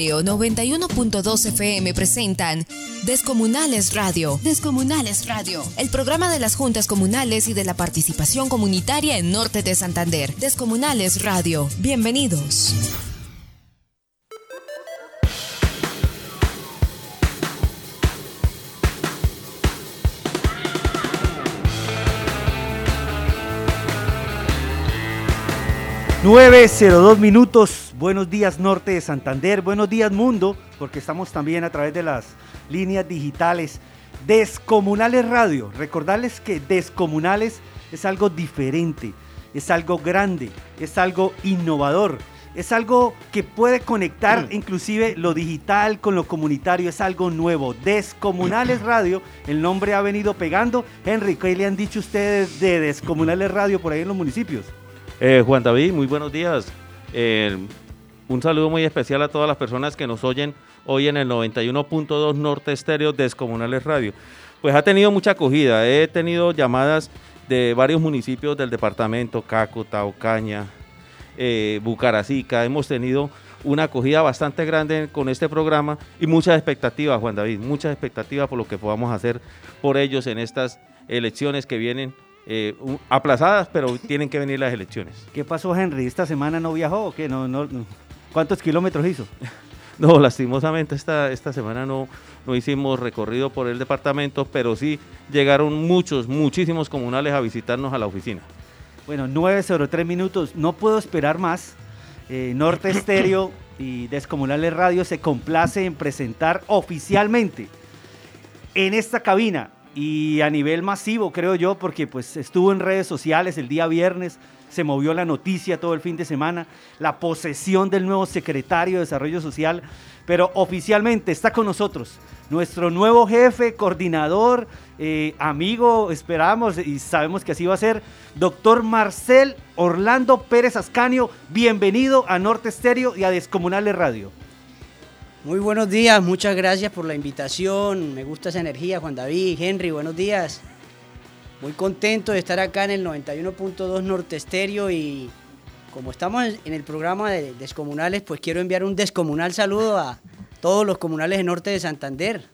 91.2 FM presentan Descomunales Radio. Descomunales Radio. El programa de las juntas comunales y de la participación comunitaria en Norte de Santander. Descomunales Radio. Bienvenidos. 902 minutos. Buenos días Norte de Santander, buenos días Mundo, porque estamos también a través de las líneas digitales. Descomunales Radio. Recordarles que Descomunales es algo diferente, es algo grande, es algo innovador, es algo que puede conectar mm. inclusive lo digital con lo comunitario, es algo nuevo. Descomunales Radio, el nombre ha venido pegando. Henry, ¿qué le han dicho ustedes de Descomunales Radio por ahí en los municipios? Eh, Juan David, muy buenos días. Eh, un saludo muy especial a todas las personas que nos oyen hoy en el 91.2 Norte Estéreo Descomunales Radio. Pues ha tenido mucha acogida. He tenido llamadas de varios municipios del departamento, Caco, Taucaña, eh, Bucaracica. Hemos tenido una acogida bastante grande con este programa y muchas expectativas, Juan David, muchas expectativas por lo que podamos hacer por ellos en estas elecciones que vienen eh, aplazadas, pero tienen que venir las elecciones. ¿Qué pasó, Henry? ¿Esta semana no viajó o qué? No, no, ¿Cuántos kilómetros hizo? no, lastimosamente esta, esta semana no, no hicimos recorrido por el departamento, pero sí llegaron muchos, muchísimos comunales a visitarnos a la oficina. Bueno, 9.03 minutos, no puedo esperar más. Eh, Norte Estéreo y Descomunales Radio se complace en presentar oficialmente en esta cabina y a nivel masivo, creo yo, porque pues estuvo en redes sociales el día viernes, se movió la noticia todo el fin de semana, la posesión del nuevo secretario de Desarrollo Social, pero oficialmente está con nosotros nuestro nuevo jefe, coordinador, eh, amigo, esperamos y sabemos que así va a ser, doctor Marcel Orlando Pérez Ascanio, bienvenido a Norte Estéreo y a Descomunales Radio. Muy buenos días, muchas gracias por la invitación. Me gusta esa energía, Juan David, Henry, buenos días. Muy contento de estar acá en el 91.2 Norte Estéreo y como estamos en el programa de Descomunales, pues quiero enviar un descomunal saludo a todos los comunales de Norte de Santander.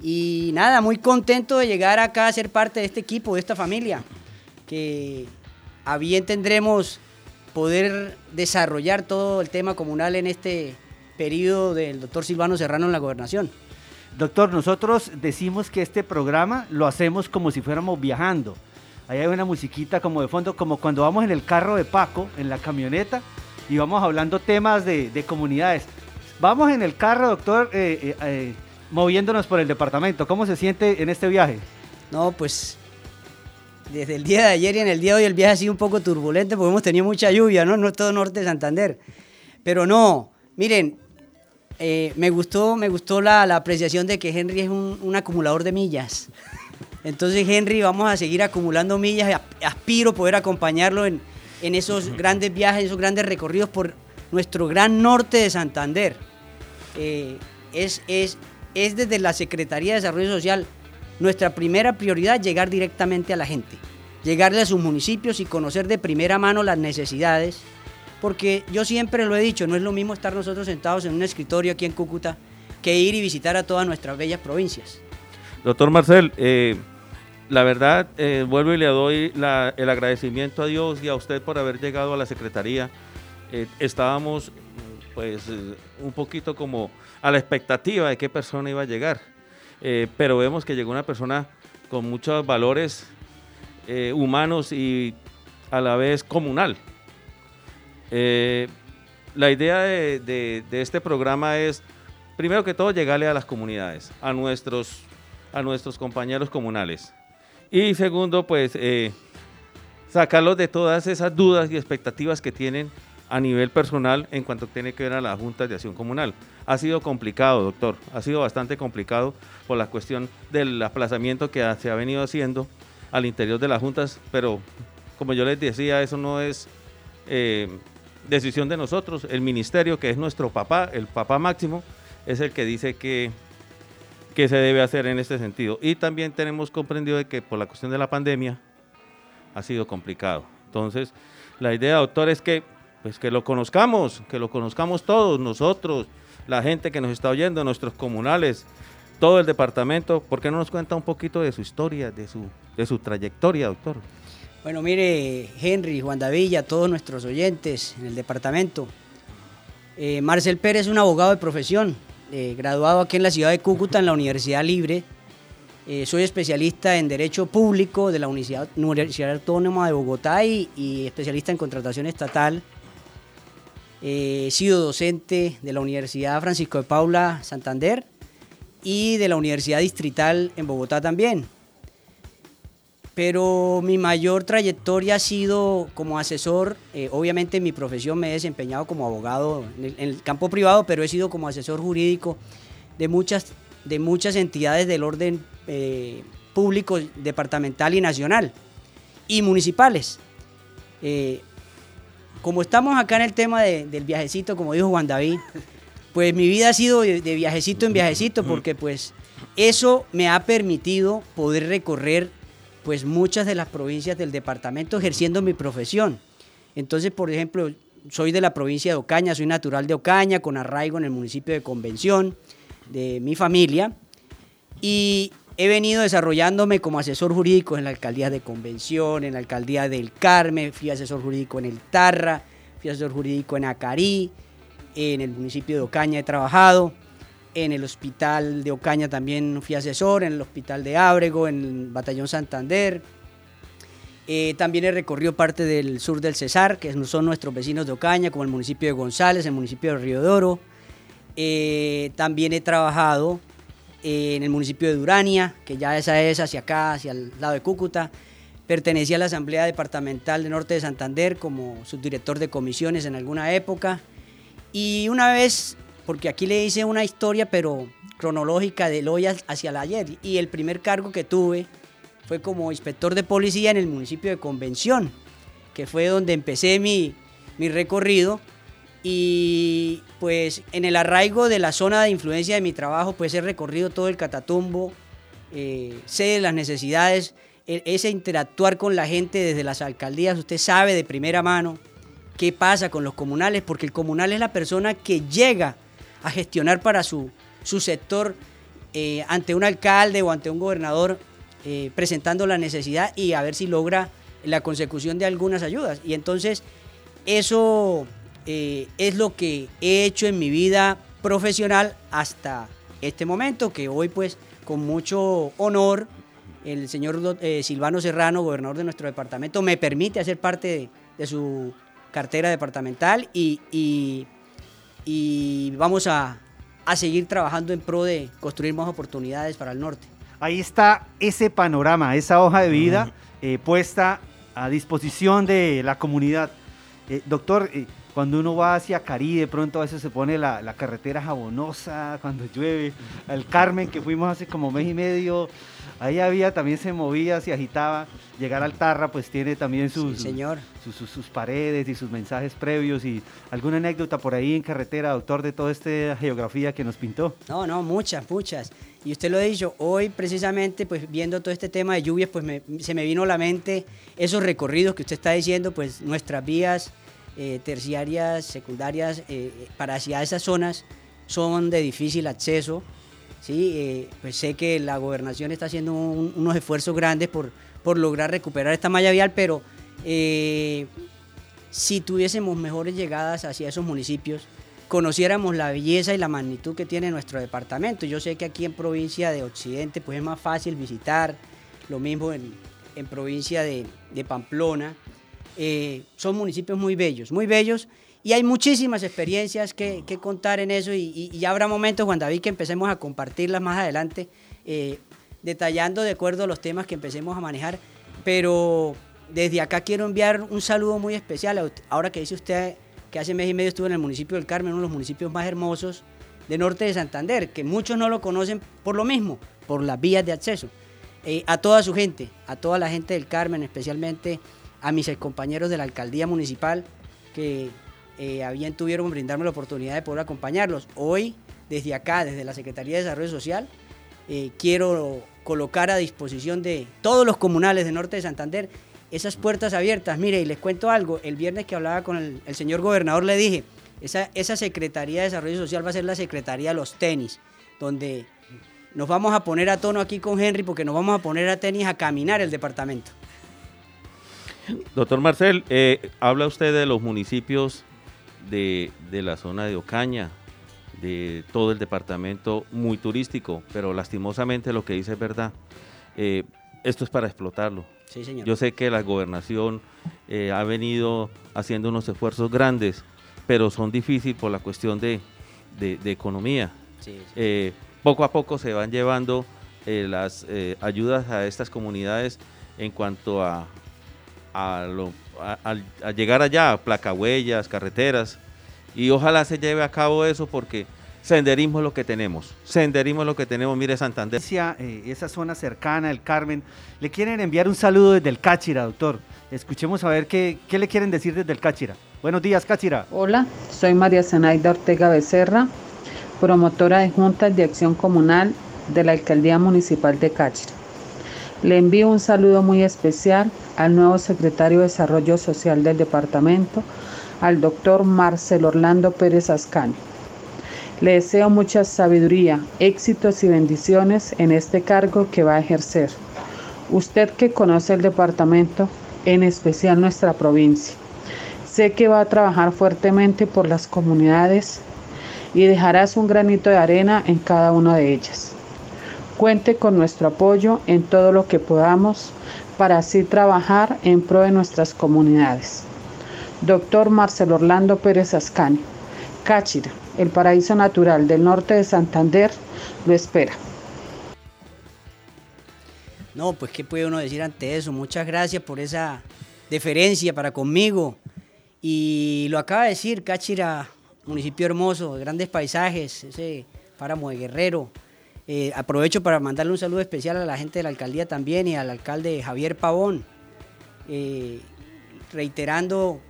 Y nada, muy contento de llegar acá a ser parte de este equipo, de esta familia, que a bien tendremos poder desarrollar todo el tema comunal en este periodo del doctor Silvano Serrano en la gobernación. Doctor, nosotros decimos que este programa lo hacemos como si fuéramos viajando. Ahí hay una musiquita como de fondo, como cuando vamos en el carro de Paco, en la camioneta, y vamos hablando temas de, comunidades. Vamos en el carro, doctor, eh, eh, eh, moviéndonos por el departamento. ¿Cómo se siente en este viaje? No, pues desde el día de ayer y en el día de hoy el viaje ha sido un poco turbulento porque hemos tenido mucha lluvia, ¿no? No es todo norte de Santander. Pero no, miren, eh, me gustó, me gustó la, apreciación de que Henry es un, acumulador de millas. Entonces, Henry, vamos a seguir acumulando millas. Aspiro poder acompañarlo en, esos grandes viajes, esos grandes recorridos por nuestro gran norte de Santander. Eh, es, es, es desde la Secretaría de Desarrollo Social nuestra primera prioridad llegar directamente a la gente, llegarle a sus municipios y conocer de primera mano las necesidades porque yo siempre lo he dicho, no es lo mismo estar nosotros sentados en un escritorio aquí en Cúcuta que ir y visitar a todas nuestras bellas provincias. Doctor Marcel, eh, la verdad, eh, vuelvo y le doy el agradecimiento a Dios y a usted por haber llegado a la Secretaría. Eh, estábamos pues un poquito como a la expectativa de qué persona iba a llegar, pero vemos que llegó una persona con muchos valores humanos y a la vez comunal. Eh, la idea de, este programa es, primero que todo, llegarle a las comunidades, a nuestros, a nuestros compañeros comunales. Y segundo, pues, eh, sacarlos de todas esas dudas y expectativas que tienen a nivel personal en cuanto tiene que ver a la Junta de Acción Comunal. Ha sido complicado, doctor, ha sido bastante complicado por la cuestión del aplazamiento que se ha venido haciendo al interior de las juntas, pero como yo les decía, eso no es eh, decisión de nosotros, el ministerio, que es nuestro papá, el papá máximo, es el que dice que, que se debe hacer en este sentido. Y también tenemos comprendido de que por la cuestión de la pandemia ha sido complicado. Entonces, la idea, doctor, es que, pues, que lo conozcamos, que lo conozcamos todos, nosotros, la gente que nos está oyendo, nuestros comunales, todo el departamento. ¿Por qué no nos cuenta un poquito de su historia, de su, de su trayectoria, doctor? Bueno, mire, Henry, Juan Davilla, todos nuestros oyentes en el departamento. Eh, Marcel Pérez es un abogado de profesión, eh, graduado aquí en la ciudad de Cúcuta en la Universidad Libre. Eh, soy especialista en Derecho Público de la Universidad, Autónoma de Bogotá y especialista en contratación estatal. he sido docente de la Universidad Francisco de Paula Santander y de la Universidad Distrital en Bogotá también. Pero mi mayor trayectoria ha sido como asesor, eh, obviamente en mi profesión me he desempeñado como abogado en el, campo privado, pero he sido como asesor jurídico de muchas, de muchas entidades del orden eh, público, departamental y nacional, y municipales. Eh, como estamos acá en el tema del viajecito, como dijo Juan David, pues mi vida ha sido de, viajecito en viajecito porque pues eso me ha permitido poder recorrer pues muchas de las provincias del departamento ejerciendo mi profesión. Entonces, por ejemplo, soy de la provincia de Ocaña, soy natural de Ocaña, con arraigo en el municipio de Convención, de mi familia, y he venido desarrollándome como asesor jurídico en la alcaldía de Convención, en la alcaldía del Carmen, fui asesor jurídico en el Tarra, fui asesor jurídico en Acarí, en el municipio de Ocaña he trabajado, en el hospital de Ocaña también fui asesor, en el hospital de Ábrego, en el batallón Santander. Eh, también he recorrido parte del sur del Cesar, que son nuestros vecinos de Ocaña, como el municipio de González, el municipio de Río de Eh, también he trabajado en el municipio de Durania, que ya esa es hacia acá, hacia el lado de Cúcuta. Pertenecía a la Asamblea Departamental de Norte de Santander como subdirector de comisiones en alguna época. Y una vez, porque aquí le hice una historia, pero cronológica del hoy hacia el ayer, y el primer cargo que tuve fue como inspector de policía en el municipio de Convención, que fue donde empecé mi, mi recorrido. Y pues en el arraigo de la zona de influencia de mi trabajo, pues he recorrido todo el Catatumbo, eh, sé de las necesidades, e, ese interactuar con la gente desde las alcaldías, usted sabe de primera mano qué pasa con los comunales, porque el comunal es la persona que llega a gestionar para su, su sector eh, ante un alcalde o ante un gobernador eh, presentando la necesidad y a ver si logra la consecución de algunas ayudas. Y entonces eso eh, es lo que he hecho en mi vida profesional hasta este momento, que hoy pues con mucho honor el señor Silvano Serrano, gobernador de nuestro departamento, me permite hacer parte de su cartera departamental y, y, vamos a, a seguir trabajando en pro de construir más oportunidades para el norte. Ahí está ese panorama, esa hoja de vida eh, puesta a disposición de la comunidad. Eh, doctor, eh, cuando uno va hacia Cari, de pronto a veces se pone la, la, carretera jabonosa, cuando llueve, al Carmen, que fuimos hace como mes y medio, ahí había, también se movía, se agitaba. Llegar al Tarra, pues tiene también sus, señor. Sus, sus, paredes y sus mensajes previos y alguna anécdota por ahí en carretera, doctor, de toda esta geografía que nos pintó. No, no, muchas, muchas. Y usted lo ha dicho, hoy precisamente, pues viendo todo este tema de lluvias, pues se me vino a la mente esos recorridos que usted está diciendo, pues nuestras vías eh, terciarias, secundarias, eh, para hacia esas zonas son de difícil acceso ¿sí? Eh, pues sé que la gobernación está haciendo unos esfuerzos grandes por, por lograr recuperar esta malla vial, pero eh, si tuviésemos mejores llegadas hacia esos municipios, conociéramos la belleza y la magnitud que tiene nuestro departamento. Yo sé que aquí en provincia de Occidente pues es más fácil visitar, lo mismo en, en provincia de, de Pamplona. Eh, son municipios muy bellos, muy bellos y hay muchísimas experiencias que, contar en eso y, habrá momentos, Juan David, que empecemos a compartirlas más adelante, eh, detallando de acuerdo a los temas que empecemos a manejar. Pero desde acá quiero enviar un saludo muy especial. Ahora que dice usted que hace mes y medio estuve en el municipio del Carmen, uno de los municipios más hermosos de norte de Santander, que muchos no lo conocen por lo mismo, por las vías de acceso. Eh, a toda su gente, a toda la gente del Carmen, especialmente a mis compañeros de la alcaldía municipal, que eh, habían tuvieron brindarme la oportunidad de poder acompañarlos. Hoy, desde acá, desde la Secretaría de Desarrollo Social, eh, quiero colocar a disposición de todos los comunales de Norte de Santander esas puertas abiertas. Mire, y les cuento algo, el viernes que hablaba con el, señor gobernador le dije, Esa, esa Secretaría de Desarrollo Social va a ser la Secretaría de los tenis, donde nos vamos a poner a tono aquí con Henry porque nos vamos a poner a tenis a caminar el departamento. Doctor Marcel, eh, habla usted de los municipios de, de, la zona de Ocaña, de todo el departamento muy turístico, pero lastimosamente lo que dice es verdad. Eh, esto es para explotarlo. Sí, señor. Yo sé que la gobernación eh, ha venido haciendo unos esfuerzos grandes, pero son difíciles por la cuestión de, de, de economía. Sí, sí. Eh, poco a poco se van llevando las ayudas a estas comunidades en cuanto a, a, lo- a- llegar allá, a placahuellas, carreteras, y ojalá se lleve a cabo eso porque senderismo es lo que tenemos, senderismo es lo que tenemos, mire Santander. Esa, eh, esa zona cercana, el Carmen, le quieren enviar un saludo desde el Cáchira, doctor. Escuchemos a ver qué, qué le quieren decir desde el Cáchira. Buenos días, Cáchira. Hola, soy María Zenaida Ortega Becerra, promotora de Juntas de Acción Comunal de la Alcaldía Municipal de Cáchira. Le envío un saludo muy especial al nuevo secretario de Desarrollo Social del departamento, al doctor Marcel Orlando Pérez Ascani. Le deseo mucha sabiduría, éxitos y bendiciones en este cargo que va a ejercer. Usted que conoce el departamento, en especial nuestra provincia, Sé que va a trabajar fuertemente por las comunidades y dejarás un granito de arena en cada una de ellas. Cuente con nuestro apoyo en todo lo que podamos para así trabajar en pro de nuestras comunidades. Doctor Marcelo Orlando Pérez Ascani, Cáchira, el paraíso natural del norte de Santander, lo espera. No, pues qué puede uno decir ante eso. Muchas gracias por esa deferencia para conmigo. Y lo acaba de decir, Cáchira, municipio hermoso, de grandes paisajes, ese páramo de Guerrero. Eh, aprovecho para mandarle un saludo especial a la gente de la alcaldía también y al alcalde Javier Pavón, eh, reiterando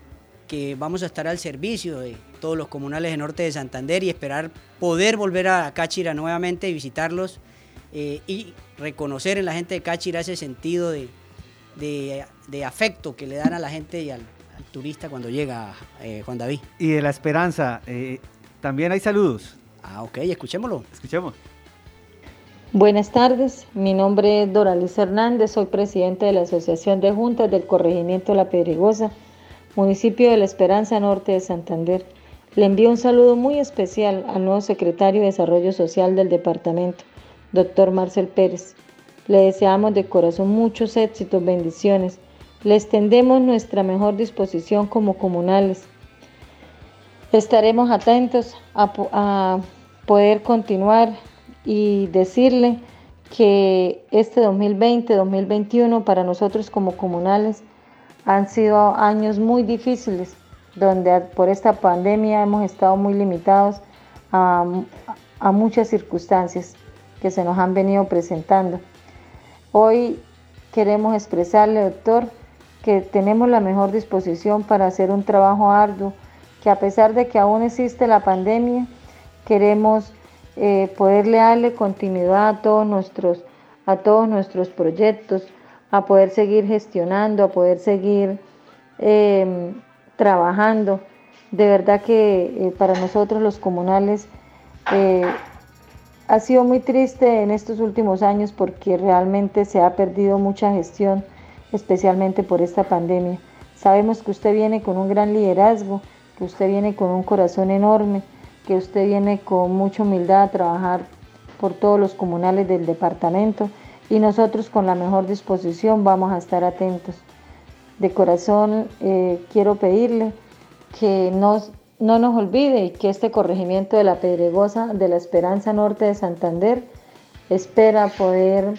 que vamos a estar al servicio de todos los comunales de norte de Santander y esperar poder volver a Cáchira nuevamente y visitarlos eh, y reconocer en la gente de Cáchira ese sentido de, de- de afecto que le dan a la gente y al, al turista cuando llega Juan David. Y de la Esperanza, también hay saludos. Ah, ok, escuchémoslo. Escuchemos. Buenas tardes, mi nombre es Doraliz Hernández, soy presidente de la Asociación de Juntas del Corregimiento La Pedregosa, municipio de La Esperanza Norte de Santander. Le envío un saludo muy especial al nuevo secretario de Desarrollo Social del departamento, doctor Marcel Pérez. Le deseamos de corazón muchos éxitos, bendiciones. Le extendemos nuestra mejor disposición como comunales. Estaremos atentos a poder continuar y decirle que este 2020-2021 para nosotros como comunales han sido años muy difíciles, donde por esta pandemia hemos estado muy limitados a, a muchas circunstancias que se nos han venido presentando. Hoy queremos expresarle, doctor, que tenemos la mejor disposición para hacer un trabajo arduo, que a pesar de que aún existe la pandemia, queremos eh, poderle darle continuidad a todos nuestros a todos nuestros proyectos, a poder seguir gestionando, a poder seguir eh, trabajando. De verdad que eh, para nosotros los comunales eh, ha sido muy triste en estos últimos años porque realmente se ha perdido mucha gestión, especialmente por esta pandemia. Sabemos que usted viene con un gran liderazgo, que usted viene con un corazón enorme, que usted viene con mucha humildad a trabajar por todos los comunales del departamento y nosotros con la mejor disposición vamos a estar atentos. De corazón eh, quiero pedirle que nos, no nos olvide y que este corregimiento de la Pedregosa de la Esperanza Norte de Santander espera poder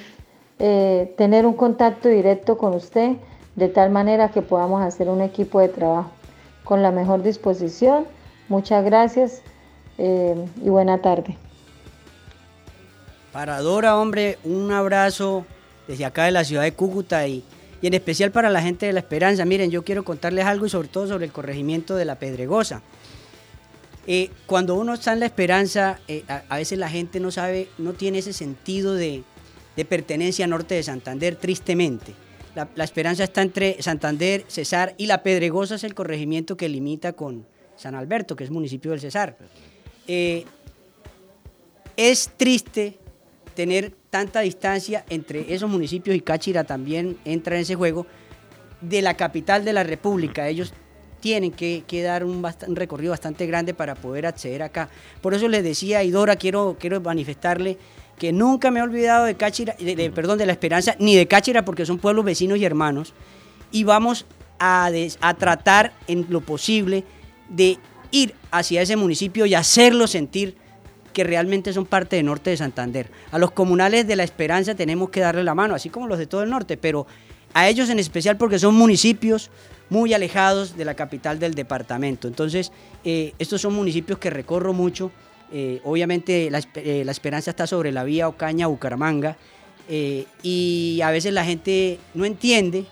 eh, tener un contacto directo con usted de tal manera que podamos hacer un equipo de trabajo con la mejor disposición. Muchas gracias eh, y buena tarde. Para Dora, hombre, un abrazo desde acá de la ciudad de Cúcuta y, y en especial para la gente de La Esperanza. Miren, yo quiero contarles algo y sobre todo sobre el corregimiento de La Pedregosa. Eh, cuando uno está en La Esperanza, eh, a, veces la gente no sabe, no tiene ese sentido de, de pertenencia a norte de Santander, tristemente. La, la Esperanza está entre Santander, Cesar y La Pedregosa es el corregimiento que limita con, San Alberto, que es municipio del Cesar. Eh, es triste tener tanta distancia entre esos municipios y Cáchira también entra en ese juego de la capital de la República. Ellos tienen que, dar un, recorrido bastante grande para poder acceder acá. Por eso les decía, Idora, quiero, quiero manifestarle que nunca me he olvidado de Cáchira, de, perdón, de La Esperanza, ni de Cáchira, porque son pueblos vecinos y hermanos, y vamos a, a tratar en lo posible de ir hacia ese municipio y hacerlo sentir que realmente son parte del norte de Santander. A los comunales de La Esperanza tenemos que darle la mano, así como los de todo el norte, pero a ellos en especial porque son municipios muy alejados de la capital del departamento. Entonces, eh, estos son municipios que recorro mucho eh, obviamente eh, la, esperanza está sobre la vía Ocaña-Bucaramanga y a veces la gente no entiende,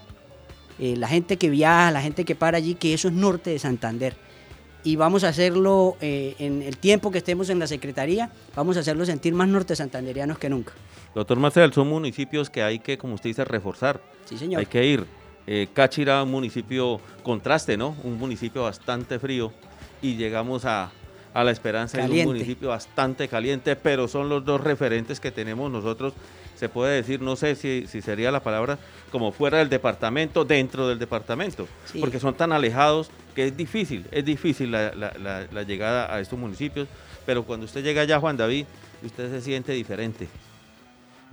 la gente que viaja, la gente que para allí, que eso es norte de Santander. Y vamos a hacerlo en el tiempo que estemos en la Secretaría, vamos a hacerlo sentir más norte santanderianos que nunca. Doctor Marcel, son municipios que hay que, como usted dice, reforzar. Sí, señor. Hay que ir. Cáchira, un municipio contraste, ¿no? Un municipio bastante frío y llegamos a, a La Esperanza es un municipio bastante caliente, pero son los dos referentes que tenemos nosotros. Se puede decir, no sé si, sería la palabra, como fuera del departamento, dentro del departamento, porque son tan alejados que es difícil, es difícil la, llegada a estos municipios, pero cuando usted llega allá, Juan David, usted se siente diferente.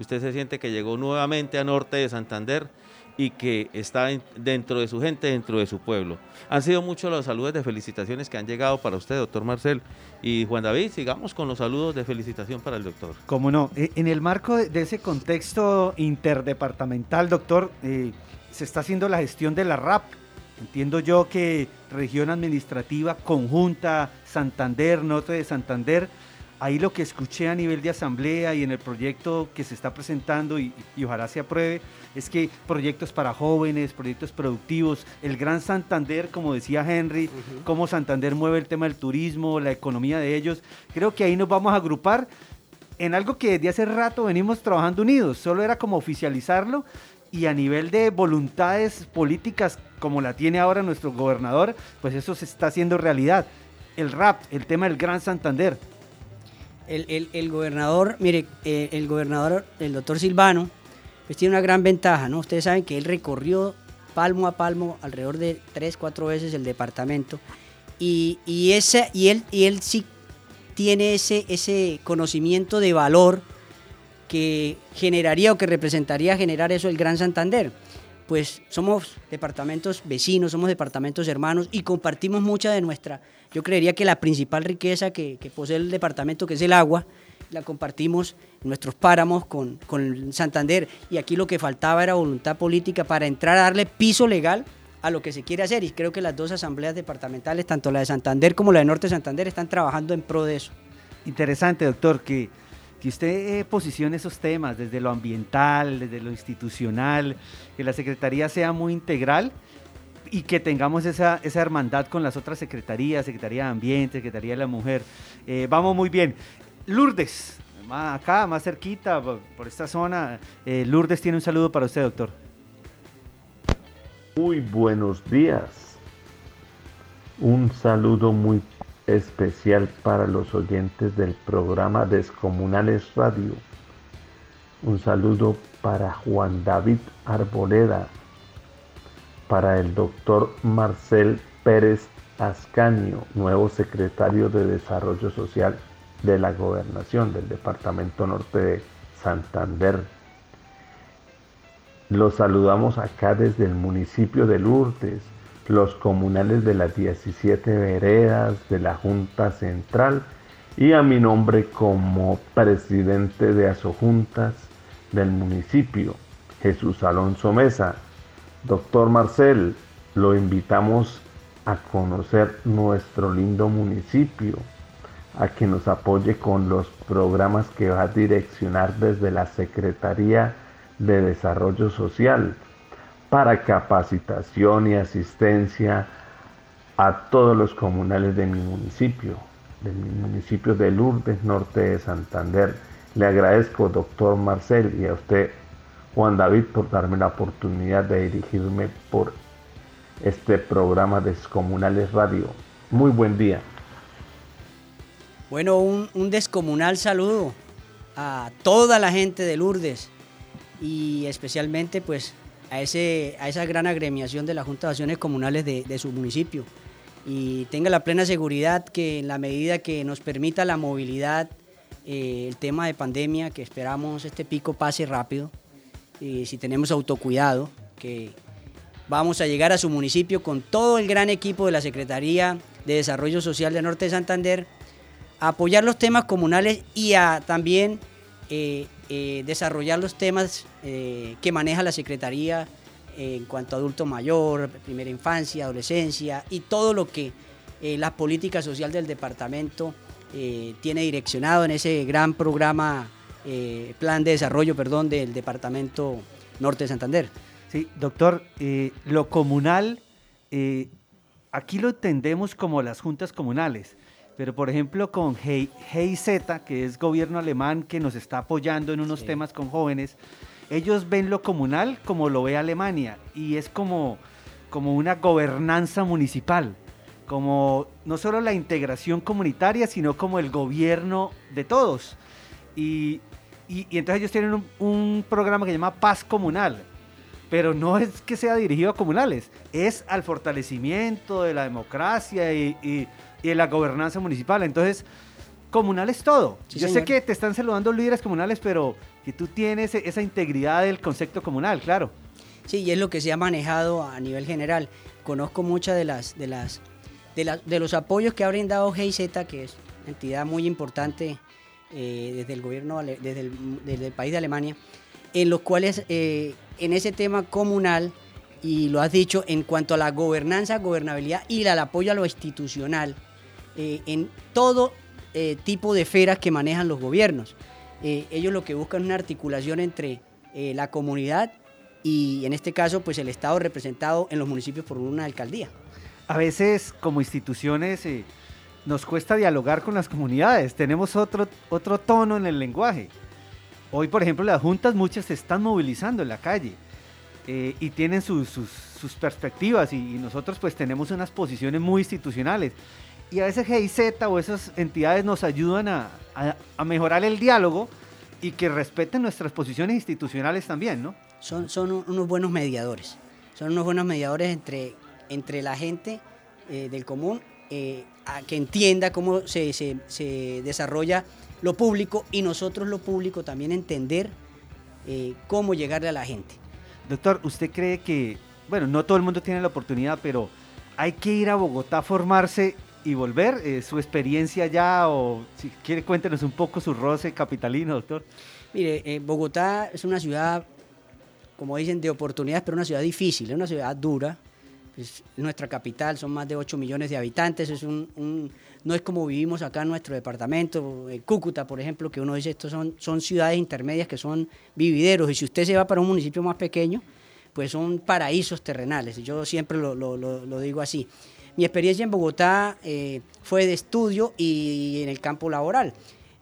Usted se siente que llegó nuevamente a norte de Santander y que está dentro de su gente, dentro de su pueblo. Han sido muchos los saludos de felicitaciones que han llegado para usted, doctor Marcel. Y Juan David, sigamos con los saludos de felicitación para el doctor. Cómo no. Eh, en el marco de ese contexto interdepartamental, doctor, eh, se está haciendo la gestión de la RAP. Entiendo yo que región administrativa conjunta Santander, Norte de Santander, ahí lo que escuché a nivel de asamblea y en el proyecto que se está presentando y, ojalá se apruebe, es que proyectos para jóvenes, proyectos productivos, el Gran Santander, como decía Henry, cómo Santander mueve el tema del turismo, la economía de ellos, creo que ahí nos vamos a agrupar en algo que desde hace rato venimos trabajando unidos, solo era como oficializarlo y a nivel de voluntades políticas como la tiene ahora nuestro gobernador, pues eso se está haciendo realidad. El RAP, el tema del Gran Santander, el, gobernador, mire, eh, el gobernador, el doctor Silvano, pues tiene una gran ventaja, ¿no? Ustedes saben que él recorrió palmo a palmo alrededor de tres, cuatro veces el departamento y, y, ese, y, él, y él sí tiene ese, ese conocimiento de valor que generaría o que representaría generar eso el Gran Santander. Pues somos departamentos vecinos, somos departamentos hermanos y compartimos mucha de nuestra yo creería que la principal riqueza que, posee el departamento, que es el agua, la compartimos nuestros páramos con, con Santander. Y aquí lo que faltaba era voluntad política para entrar a darle piso legal a lo que se quiere hacer. Y creo que las dos asambleas departamentales, tanto la de Santander como la de Norte de Santander, están trabajando en pro de eso. Interesante, doctor, que, que usted eh, posicione esos temas desde lo ambiental, desde lo institucional, que la Secretaría sea muy integral y que tengamos esa, esa hermandad con las otras secretarías, Secretaría de Ambiente, Secretaría de la Mujer. Eh, vamos muy bien. Lourdes, acá, más cerquita, por esta zona. Eh, Lourdes tiene un saludo para usted, doctor. Muy buenos días. Un saludo muy especial para los oyentes del programa Descomunales Radio. Un saludo para Juan David Arboleda, para el doctor Marcel Pérez Ascanio, nuevo secretario de Desarrollo Social de la Gobernación del Departamento Norte de Santander. Los saludamos acá desde el municipio de Lourdes, los comunales de las 17 veredas de la Junta Central y a mi nombre como presidente de Asojuntas del municipio, Jesús Alonso Mesa, Doctor Marcel, lo invitamos a conocer nuestro lindo municipio, a que nos apoye con los programas que va a direccionar desde la Secretaría de Desarrollo Social para capacitación y asistencia a todos los comunales de mi municipio, de mi municipio de Lourdes, norte de Santander. Le agradezco, doctor Marcel, y a usted, Juan David por darme la oportunidad de dirigirme por este programa de Descomunales Radio. Muy buen día. Bueno, un, un descomunal saludo a toda la gente de Lourdes y especialmente pues a, ese, a esa gran agremiación de la Junta de Acciones Comunales de, su municipio. Y tenga la plena seguridad que en la medida que nos permita la movilidad, eh, el tema de pandemia, que esperamos este pico pase rápido, y si tenemos autocuidado, que vamos a llegar a su municipio con todo el gran equipo de la Secretaría de Desarrollo Social de Norte de Santander, a apoyar los temas comunales y a también eh, eh, desarrollar los temas eh, que maneja la Secretaría en cuanto a adulto mayor, primera infancia, adolescencia y todo lo que la política social del departamento tiene direccionado en ese gran programa, plan de desarrollo, perdón, del departamento norte de Santander. Sí, doctor, lo comunal, aquí lo entendemos como las juntas comunales pero por ejemplo con GIZ, que es gobierno alemán que nos está apoyando en unos temas con jóvenes, ellos ven lo comunal como lo ve Alemania y es como, como una gobernanza municipal, como no solo la integración comunitaria, sino como el gobierno de todos. Y, y, entonces ellos tienen un, un, programa que se llama Paz Comunal, pero no es que sea dirigido a comunales, es al fortalecimiento de la democracia y, y y de la gobernanza municipal. Entonces, comunal es todo. Yo sé que te están saludando líderes comunales, pero que tú tienes esa integridad del concepto comunal, claro. Sí, y es lo que se ha manejado a nivel general. Conozco muchas de las de las de, de los apoyos que ha brindado GIZ, que es una entidad muy importante eh, desde el gobierno, desde el, desde el, país de Alemania, en los cuales eh, en ese tema comunal, y lo has dicho, en cuanto a la gobernanza, gobernabilidad y el apoyo a lo institucional, eh, en todo eh, tipo de esferas que manejan los gobiernos. Eh, ellos lo que buscan es una articulación entre la comunidad y en este caso pues el Estado representado en los municipios por una alcaldía. A veces como instituciones nos cuesta dialogar con las comunidades, tenemos otro, otro tono en el lenguaje. Hoy, por ejemplo, las juntas muchas se están movilizando en la calle y tienen sus, sus, perspectivas y, y, nosotros pues tenemos unas posiciones muy institucionales y a veces GIZ o esas entidades nos ayudan a, a, mejorar el diálogo y que respeten nuestras posiciones institucionales también, ¿no? Son, son unos buenos mediadores, son unos buenos mediadores entre, entre la gente eh, del común eh, a que entienda cómo se, se, se, desarrolla lo público y nosotros lo público también entender eh, cómo llegarle a la gente. Doctor, ¿usted cree que, bueno, no todo el mundo tiene la oportunidad, pero hay que ir a Bogotá a formarse y volver, eh, su experiencia ya o si quiere cuéntenos un poco su roce capitalino, doctor. Mire, eh, Bogotá es una ciudad, como dicen, de oportunidades, pero una ciudad difícil, es una ciudad dura. Es nuestra capital, son más de 8 millones de habitantes, es un, no es como vivimos acá en nuestro departamento, en Cúcuta, por ejemplo, que uno dice, estos son, son ciudades intermedias que son vivideros, y si usted se va para un municipio más pequeño, pues son paraísos terrenales, yo siempre lo, digo así. Mi experiencia en Bogotá eh, fue de estudio y en el campo laboral.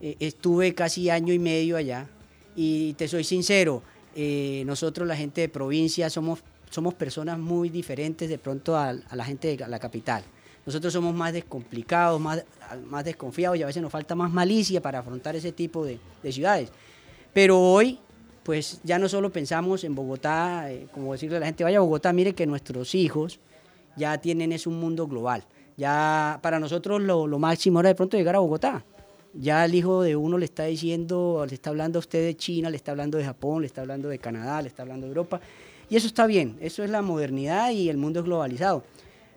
Eh, estuve casi año y medio allá y te soy sincero, eh, nosotros la gente de provincia somos, somos personas muy diferentes de pronto a, la gente de la capital. Nosotros somos más descomplicados, más, más desconfiados y a veces nos falta más malicia para afrontar ese tipo de, de ciudades. Pero hoy, pues ya no solo pensamos en Bogotá, como decirle a la gente, vaya a Bogotá, mire que nuestros hijos ya tienen es un mundo global. Ya para nosotros lo, máximo era de pronto llegar a Bogotá. Ya el hijo de uno le está diciendo, le está hablando a usted de China, le está hablando de Japón, le está hablando de Canadá, le está hablando de Europa. Y eso está bien, eso es la modernidad y el mundo es globalizado.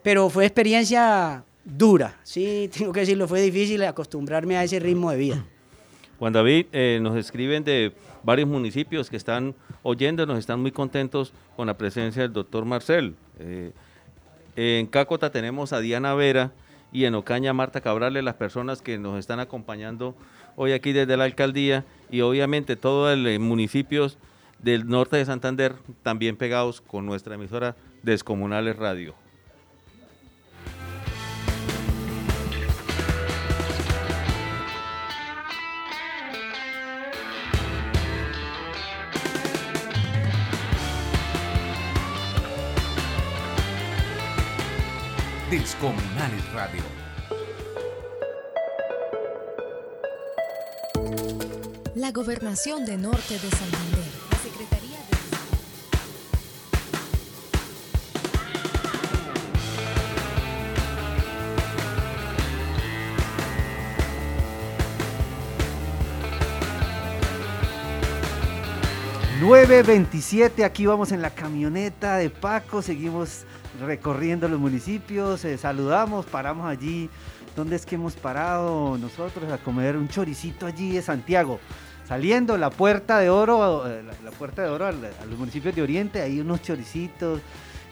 Pero fue experiencia dura, sí, tengo que decirlo, fue difícil acostumbrarme a ese ritmo de vida. Juan David, eh, nos escriben de varios municipios que están oyéndonos, están muy contentos con la presencia del doctor Marcel. Eh, en Cácota tenemos a Diana Vera y en Ocaña Marta Cabrales, las personas que nos están acompañando hoy aquí desde la alcaldía y obviamente todos los municipios del norte de Santander también pegados con nuestra emisora Descomunales Radio. Comunales Radio. La Gobernación de Norte de Santander. La Secretaría de... aquí vamos en la camioneta de Paco, seguimos recorriendo los municipios, eh, saludamos, paramos allí. ¿Dónde es que hemos parado nosotros a comer un choricito allí de Santiago? Saliendo la puerta de oro, eh, la, puerta de oro a, los municipios de Oriente, hay unos choricitos.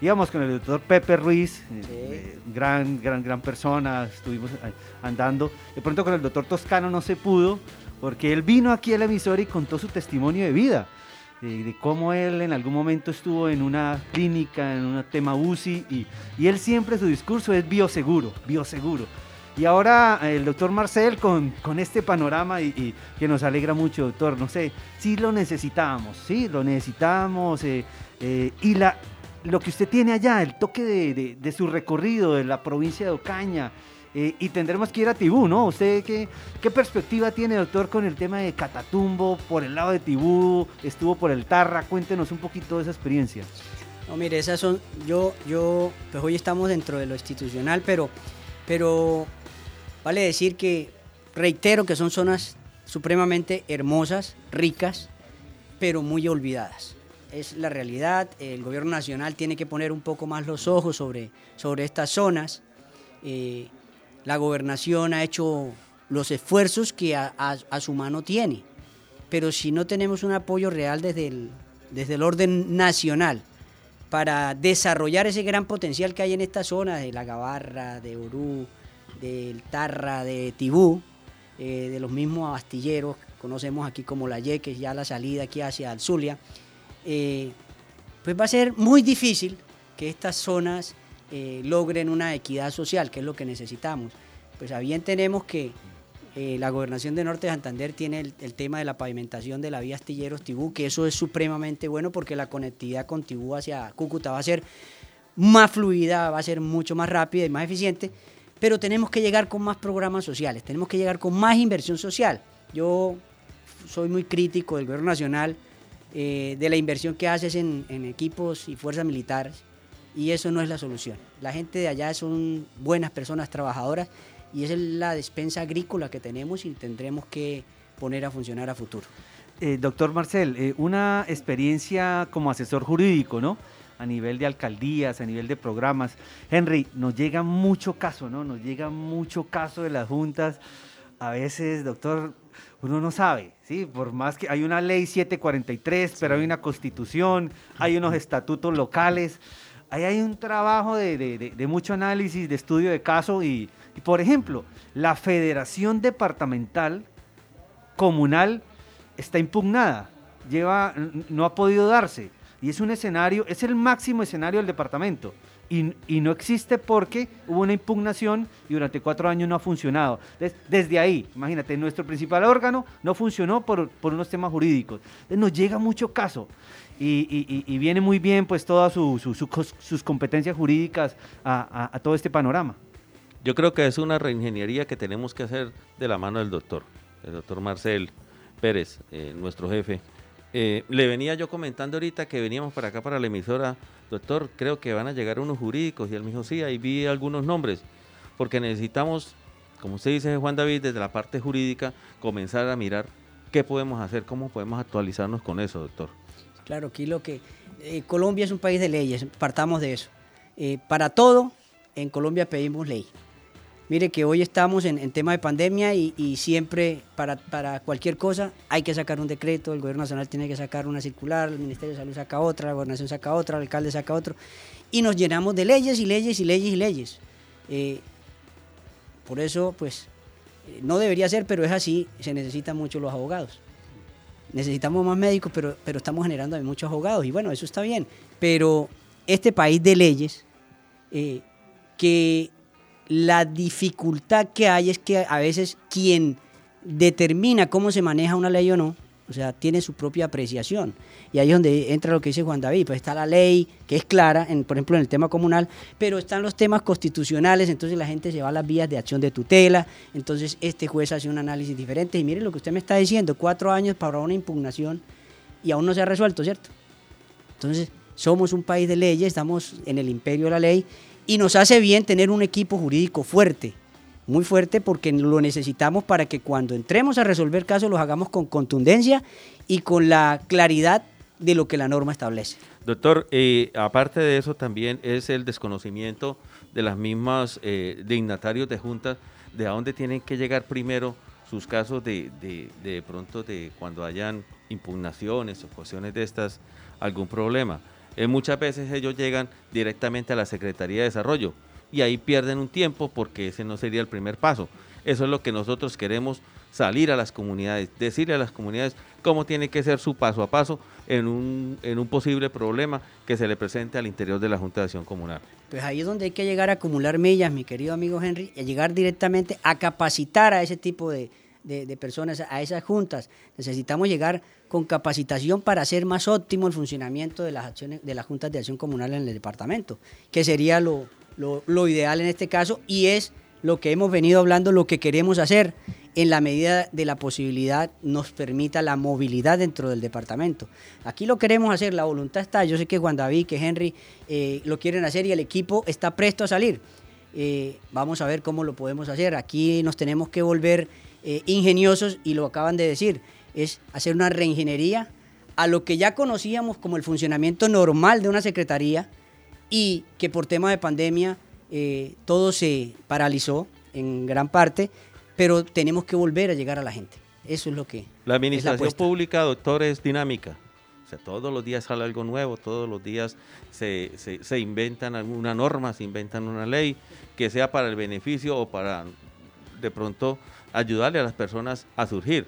Íbamos con el doctor Pepe Ruiz, eh, gran, gran, gran persona, estuvimos andando. De pronto con el doctor Toscano no se pudo, porque él vino aquí al emisor y contó su testimonio de vida de, cómo él en algún momento estuvo en una clínica, en un tema UCI, y, y él siempre su discurso es bioseguro, bioseguro. Y ahora el doctor Marcel con, con este panorama y, que nos alegra mucho, doctor, no sé, sí lo necesitábamos, sí, lo necesitábamos. Eh, eh, y la, lo que usted tiene allá, el toque de, de, de, su recorrido de la provincia de Ocaña, eh, y tendremos que ir a Tibú, ¿no? ¿Usted qué, qué perspectiva tiene, doctor, con el tema de Catatumbo, por el lado de Tibú, estuvo por el Tarra? Cuéntenos un poquito de esa experiencia. No, mire, esas son, yo, yo, pues hoy estamos dentro de lo institucional, pero, pero vale decir que, reitero que son zonas supremamente hermosas, ricas, pero muy olvidadas. Es la realidad, el gobierno nacional tiene que poner un poco más los ojos sobre, sobre estas zonas. Eh, la gobernación ha hecho los esfuerzos que a, su mano tiene, pero si no tenemos un apoyo real desde el, desde el orden nacional para desarrollar ese gran potencial que hay en esta zona de La Gabarra, de Orú, del Tarra, de Tibú, eh, de los mismos abastilleros, conocemos aquí como La Yeques, ya la salida aquí hacia el Zulia, eh, pues va a ser muy difícil que estas zonas eh, logren una equidad social, que es lo que necesitamos. Pues a bien tenemos que eh, la gobernación de Norte de Santander tiene el, tema de la pavimentación de la vía Astilleros-Tibú, que eso es supremamente bueno porque la conectividad con Tibú hacia Cúcuta va a ser más fluida, va a ser mucho más rápida y más eficiente, pero tenemos que llegar con más programas sociales, tenemos que llegar con más inversión social. Yo soy muy crítico del gobierno nacional, eh, de la inversión que haces en equipos y fuerzas militares, y eso no es la solución. La gente de allá son buenas personas trabajadoras y esa es la despensa agrícola que tenemos y tendremos que poner a funcionar a futuro. Eh, doctor Marcel, eh, una experiencia como asesor jurídico, ¿no? A nivel de alcaldías, a nivel de programas. Henry, nos llega mucho caso, ¿no? Nos llega mucho caso de las juntas. A veces, doctor, uno no sabe, ¿sí? Por más que hay una ley 743, pero hay una constitución, hay unos estatutos locales ahí hay un trabajo de, mucho análisis, de estudio de caso y, por ejemplo, la federación departamental comunal está impugnada, lleva, no ha podido darse y es un escenario, es el máximo escenario del departamento. Y, no existe porque hubo una impugnación y durante cuatro años no ha funcionado. desde ahí, imagínate, nuestro principal órgano no funcionó por, unos temas jurídicos. Entonces, nos llega mucho caso y, viene muy bien pues todas sus competencias jurídicas a, todo este panorama. Yo creo que es una reingeniería que tenemos que hacer de la mano del doctor, el doctor Marcel Pérez, eh, nuestro jefe. Eh, le venía yo comentando ahorita que veníamos para acá para la emisora, doctor, creo que van a llegar unos jurídicos y él me dijo, sí, ahí vi algunos nombres, porque necesitamos, como usted dice Juan David, desde la parte jurídica, comenzar a mirar qué podemos hacer, cómo podemos actualizarnos con eso, doctor. Claro, aquí lo que... Eh, Colombia es un país de leyes, partamos de eso. Eh, para todo, en Colombia pedimos ley. Mire que hoy estamos en, tema de pandemia y, siempre para, cualquier cosa hay que sacar un decreto, el gobierno nacional tiene que sacar una circular, el Ministerio de Salud saca otra, la gobernación saca otra, el alcalde saca otro, y nos llenamos de leyes y leyes y leyes y leyes. Eh, por eso, pues, no debería ser, pero es así, se necesitan mucho los abogados necesitamos más médicos, pero, pero estamos generando muchos abogados. Y bueno, eso está bien. Pero este país de leyes, eh, que la dificultad que hay es que a veces quien determina cómo se maneja una ley o no, o sea, tiene su propia apreciación. Y ahí es donde entra lo que dice Juan David, pues está la ley, que es clara, por ejemplo, en el tema comunal, pero están los temas constitucionales, entonces la gente se va a las vías de acción de tutela, entonces este juez hace un análisis diferente, y miren lo que usted me está diciendo, cuatro años para una impugnación y aún no se ha resuelto, ¿cierto? Entonces, somos un país de leyes, estamos en el imperio de la ley, y nos hace bien tener un equipo jurídico fuerte, muy fuerte porque lo necesitamos para que cuando entremos a resolver casos los hagamos con contundencia y con la claridad de lo que la norma establece. Doctor, eh, aparte de eso también es el desconocimiento de las mismas eh, dignatarios de juntas de a dónde tienen que llegar primero sus casos de, de, de pronto de cuando hayan impugnaciones o cuestiones de estas, algún problema. Eh, muchas veces ellos llegan directamente a la Secretaría de Desarrollo y ahí pierden un tiempo porque ese no sería el primer paso. Eso es lo que nosotros queremos salir a las comunidades, decirle a las comunidades cómo tiene que ser su paso a paso en un, en un posible problema que se le presente al interior de la Junta de Acción Comunal. Pues ahí es donde hay que llegar a acumular millas, mi querido amigo Henry, y llegar directamente a capacitar a ese tipo de, de, personas, a esas juntas. Necesitamos llegar con capacitación para hacer más óptimo el funcionamiento de las acciones de las juntas de acción comunal en el departamento, que sería lo, lo, ideal en este caso y es lo que hemos venido hablando, lo que queremos hacer en la medida de la posibilidad nos permita la movilidad dentro del departamento. Aquí lo queremos hacer, la voluntad está, yo sé que Juan David, que Henry eh, lo quieren hacer y el equipo está presto a salir. Eh, vamos a ver cómo lo podemos hacer. Aquí nos tenemos que volver eh, ingeniosos y lo acaban de decir, es hacer una reingeniería a lo que ya conocíamos como el funcionamiento normal de una secretaría y que por tema de pandemia eh, todo se paralizó en gran parte, pero tenemos que volver a llegar a la gente. Eso es lo que... La administración pública, doctor, es dinámica. O sea, todos los días sale algo nuevo, todos los días se, se, se inventan alguna norma, se inventan una ley que sea para el beneficio o para de pronto ayudarle a las personas a surgir.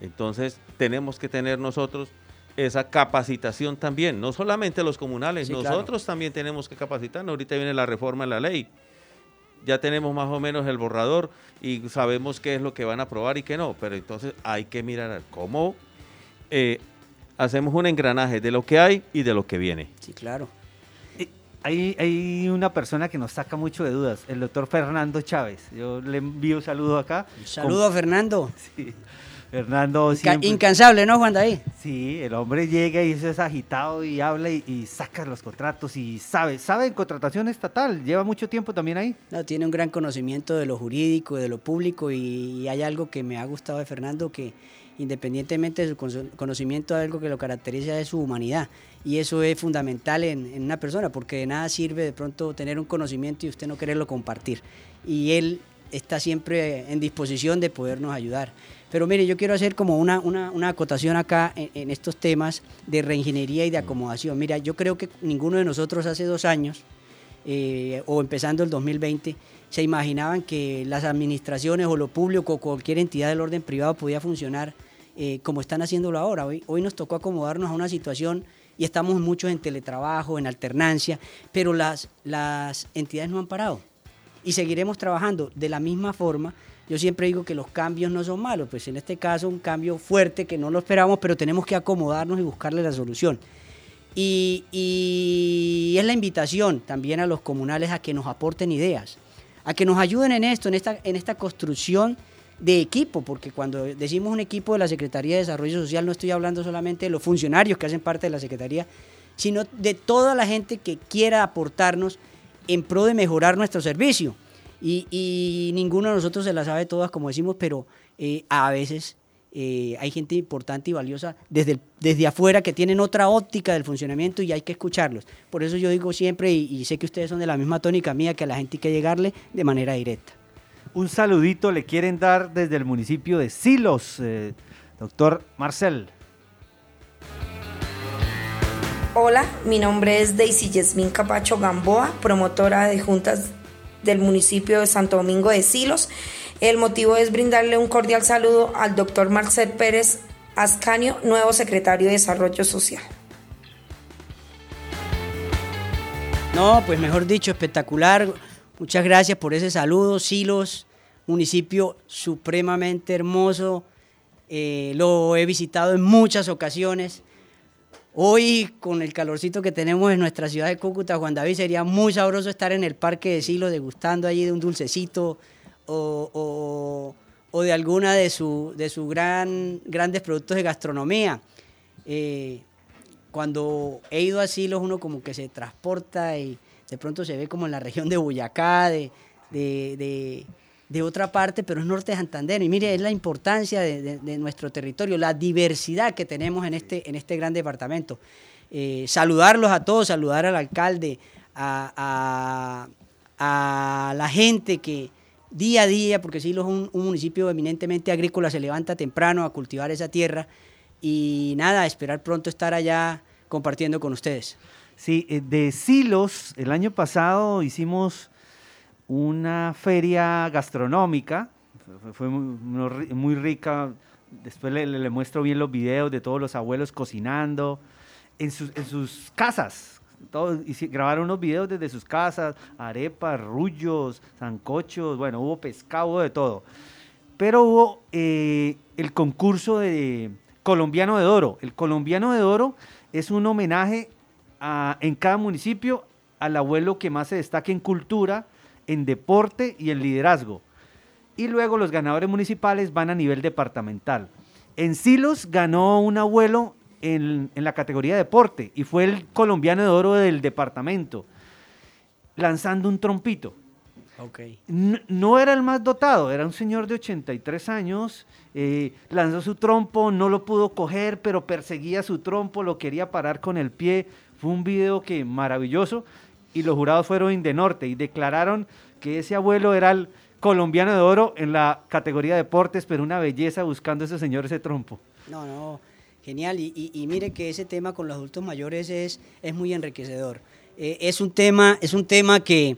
Entonces tenemos que tener nosotros esa capacitación también, no solamente los comunales, nosotros también tenemos que capacitarnos. Ahorita viene la reforma de la ley. Ya tenemos más o menos el borrador y sabemos qué es lo que van a aprobar y qué no, pero entonces hay que mirar cómo eh, hacemos un engranaje de lo que hay y de lo que viene. Sí, claro. Hay, hay, una persona que nos saca mucho de dudas, el doctor Fernando Chávez. Yo le envío un saludo acá. Un saludo a Fernando. Sí. Fernando Incansable, ¿no, Juan David? Sí, el hombre llega y es agitado y habla y, saca los contratos y sabe, sabe en contratación estatal, lleva mucho tiempo también ahí. No, tiene un gran conocimiento de lo jurídico, de lo público y hay algo que me ha gustado de Fernando que independientemente de su conocimiento, algo que lo caracteriza es su humanidad. Y eso es fundamental en, una persona, porque de nada sirve de pronto tener un conocimiento y usted no quererlo compartir. Y él está siempre en disposición de podernos ayudar. Pero mire, yo quiero hacer como una, una, acotación acá en, estos temas de reingeniería y de acomodación. Mira, yo creo que ninguno de nosotros hace dos años, eh, o empezando el 2020, se imaginaban que las administraciones o lo público o cualquier entidad del orden privado podía funcionar eh, como están haciéndolo ahora. Hoy, hoy nos tocó acomodarnos a una situación y estamos muchos en teletrabajo, en alternancia, pero las, las entidades no han parado y seguiremos trabajando de la misma forma. Yo siempre digo que los cambios no son malos, pues en este caso un cambio fuerte que no lo esperamos, pero tenemos que acomodarnos y buscarle la solución. Y, y es la invitación también a los comunales a que nos aporten ideas a que nos ayuden en esto, en esta, en esta construcción de equipo, porque cuando decimos un equipo de la Secretaría de Desarrollo Social no estoy hablando solamente de los funcionarios que hacen parte de la Secretaría, sino de toda la gente que quiera aportarnos en pro de mejorar nuestro servicio. Y, ninguno de nosotros se la sabe todas, como decimos, pero eh, a veces eh, hay gente importante y valiosa desde, desde afuera que tienen otra óptica del funcionamiento y hay que escucharlos. Por eso yo digo siempre, y, sé que ustedes son de la misma tónica mía, que a la gente hay que llegarle de manera directa. Un saludito le quieren dar desde el municipio de Silos, eh, doctor Marcel. Hola, mi nombre es Daisy Yasmin Capacho Gamboa, promotora de juntas del municipio de Santo Domingo de Silos el motivo es brindarle un cordial saludo al doctor Marcel Pérez Ascanio, nuevo secretario de Desarrollo Social. No, pues mejor dicho, espectacular. Muchas gracias por ese saludo, Silos, municipio supremamente hermoso, eh, lo he visitado en muchas ocasiones. Hoy, con el calorcito que tenemos en nuestra ciudad de Cúcuta, Juan David, sería muy sabroso estar en el Parque de Silo degustando allí de un dulcecito o, de alguna de sus de su gran, grandes productos de gastronomía. Eh, cuando he ido a Silos, uno como que se transporta y de pronto se ve como en la región de Boyacá, de, de, otra parte, pero es norte de Santander. Y mire, es la importancia de, nuestro territorio, la diversidad que tenemos en este, en este gran departamento. Eh, saludarlos a todos, saludar al alcalde, a, la gente que día a día, porque Silos es un, un municipio eminentemente agrícola, se levanta temprano a cultivar esa tierra y nada, esperar pronto estar allá compartiendo con ustedes. Sí, eh, de Silos, el año pasado hicimos una feria gastronómica, fue muy, rica, después le, muestro bien los videos de todos los abuelos cocinando en sus, casas, grabaron unos videos desde sus casas, arepas, rullos, zancochos, bueno, hubo pescado, de todo. Pero hubo eh, el concurso de colombiano de oro. El colombiano de oro es un homenaje en cada municipio al abuelo que más se destaque en cultura, en deporte y en liderazgo. Y luego los ganadores municipales van a nivel departamental. En Silos ganó un abuelo en, la categoría deporte y fue el colombiano de oro del departamento, lanzando un trompito. Okay. No, era el más dotado, era un señor de 83 años, eh, lanzó su trompo, no lo pudo coger, pero perseguía su trompo, lo quería parar con el pie, fue un video que maravilloso y los jurados fueron de norte y declararon que ese abuelo era el colombiano de oro en la categoría deportes, pero una belleza buscando a ese señor ese trompo. No, no, genial. Y, mire que ese tema con los adultos mayores es, es muy enriquecedor. Eh, es, un tema, es un tema que,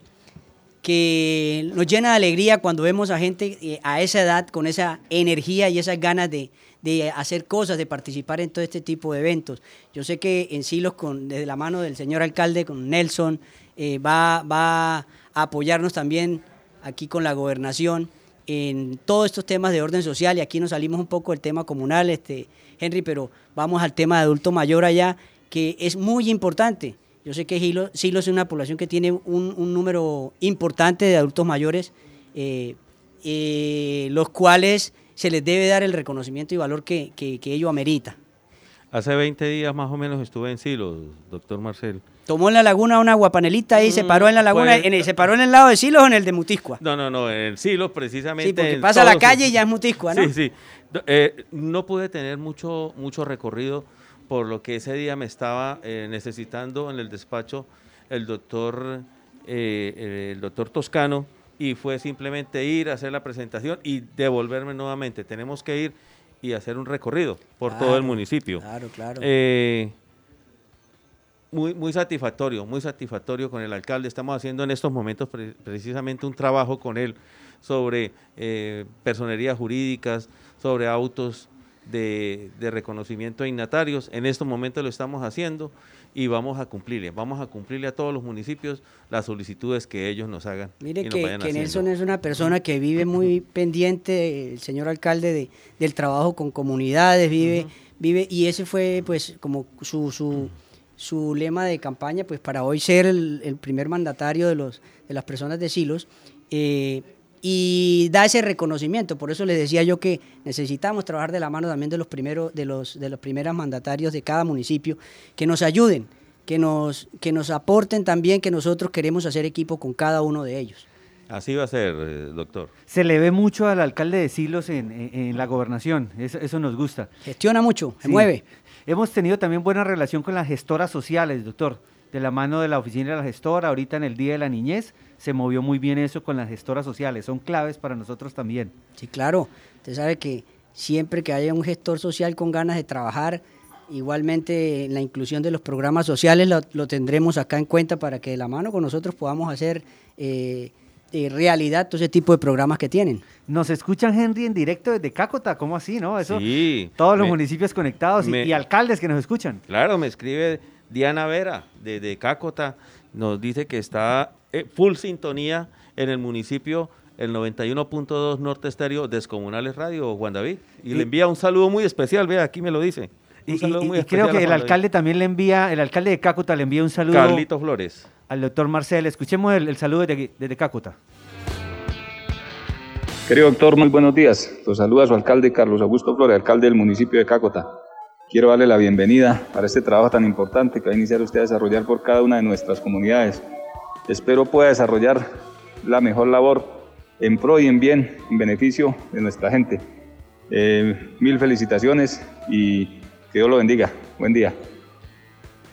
que nos llena de alegría cuando vemos a gente eh, a esa edad con esa energía y esas ganas de, de hacer cosas, de participar en todo este tipo de eventos. Yo sé que en Silos, con, desde la mano del señor alcalde, con Nelson, eh, va, va a apoyarnos también aquí con la gobernación en todos estos temas de orden social y aquí nos salimos un poco del tema comunal, este, Henry, pero vamos al tema de adulto mayor allá, que es muy importante. Yo sé que Silos es una población que tiene un, número importante de adultos mayores, eh, eh, los cuales se les debe dar el reconocimiento y valor que, que, ello amerita. Hace 20 días más o menos estuve en Silos, doctor Marcel. Tomó en la laguna una guapanelita y se mm, paró en la laguna, pues, en ¿se paró en el lado de Silos o en el de Mutiscua? No, no, no, en Silos precisamente. Sí, porque pasa la calle y ya es Mutiscua, ¿no? Sí, sí. Eh, no pude tener mucho, mucho recorrido por lo que ese día me estaba eh, necesitando en el despacho el doctor, eh, el doctor Toscano, y fue simplemente ir a hacer la presentación y devolverme nuevamente. Tenemos que ir y hacer un recorrido por todo el municipio. Claro, claro. Eh, muy, muy satisfactorio, muy satisfactorio con el alcalde. Estamos haciendo en estos momentos precisamente un trabajo con él sobre eh, personerías jurídicas, sobre autos de, de reconocimiento de innatarios. En estos momentos lo estamos haciendo y vamos a cumplirle, vamos a cumplirle a todos los municipios las solicitudes que ellos nos hagan. Mire que, Nelson es una persona que vive muy pendiente, el señor alcalde, de, del trabajo con comunidades, vive, vive, y ese fue pues como su, su, su, lema de campaña, pues para hoy ser el, primer mandatario de, los, de las personas de Silos. Eh, y da ese reconocimiento. Por eso les decía yo que necesitamos trabajar de la mano también de los primeros, de los, de los primeros mandatarios de cada municipio, que nos ayuden, que nos, que nos aporten también que nosotros queremos hacer equipo con cada uno de ellos. Así va a ser, eh, doctor. Se le ve mucho al alcalde de Silos en, la gobernación, eso, nos gusta. Gestiona mucho, se mueve. Hemos tenido también buena relación con las gestoras sociales, doctor. De la mano de la oficina de la gestora, ahorita en el Día de la Niñez, se movió muy bien eso con las gestoras sociales, son claves para nosotros también. Sí, claro, usted sabe que siempre que haya un gestor social con ganas de trabajar, igualmente la inclusión de los programas sociales lo, tendremos acá en cuenta para que de la mano con nosotros podamos hacer eh, eh, realidad todo ese tipo de programas que tienen. Nos escuchan, Henry, en directo desde Cácota, ¿cómo así, no? Eso, sí. Todos los municipios conectados y, alcaldes que nos escuchan. Claro, me escribe Diana Vera, de, Cácota, nos dice que está eh, full sintonía en el municipio el 91.2 Norte Estéreo Descomunales Radio, Juan David. Y, le envía un saludo muy especial, vea, aquí me lo dice. y, creo que el alcalde también le envía, el alcalde de Cácuta le envía un saludo. Carlito Flores. Al doctor Marcel. Escuchemos el, saludo desde, desde Cácuta. Querido doctor, muy buenos días. Los saluda su alcalde Carlos Augusto Flores, alcalde del municipio de Cácota. Quiero darle la bienvenida para este trabajo tan importante que va a iniciar usted a desarrollar por cada una de nuestras comunidades. Espero pueda desarrollar la mejor labor en pro y en bien, en beneficio de nuestra gente. Eh, mil felicitaciones y que Dios lo bendiga. Buen día.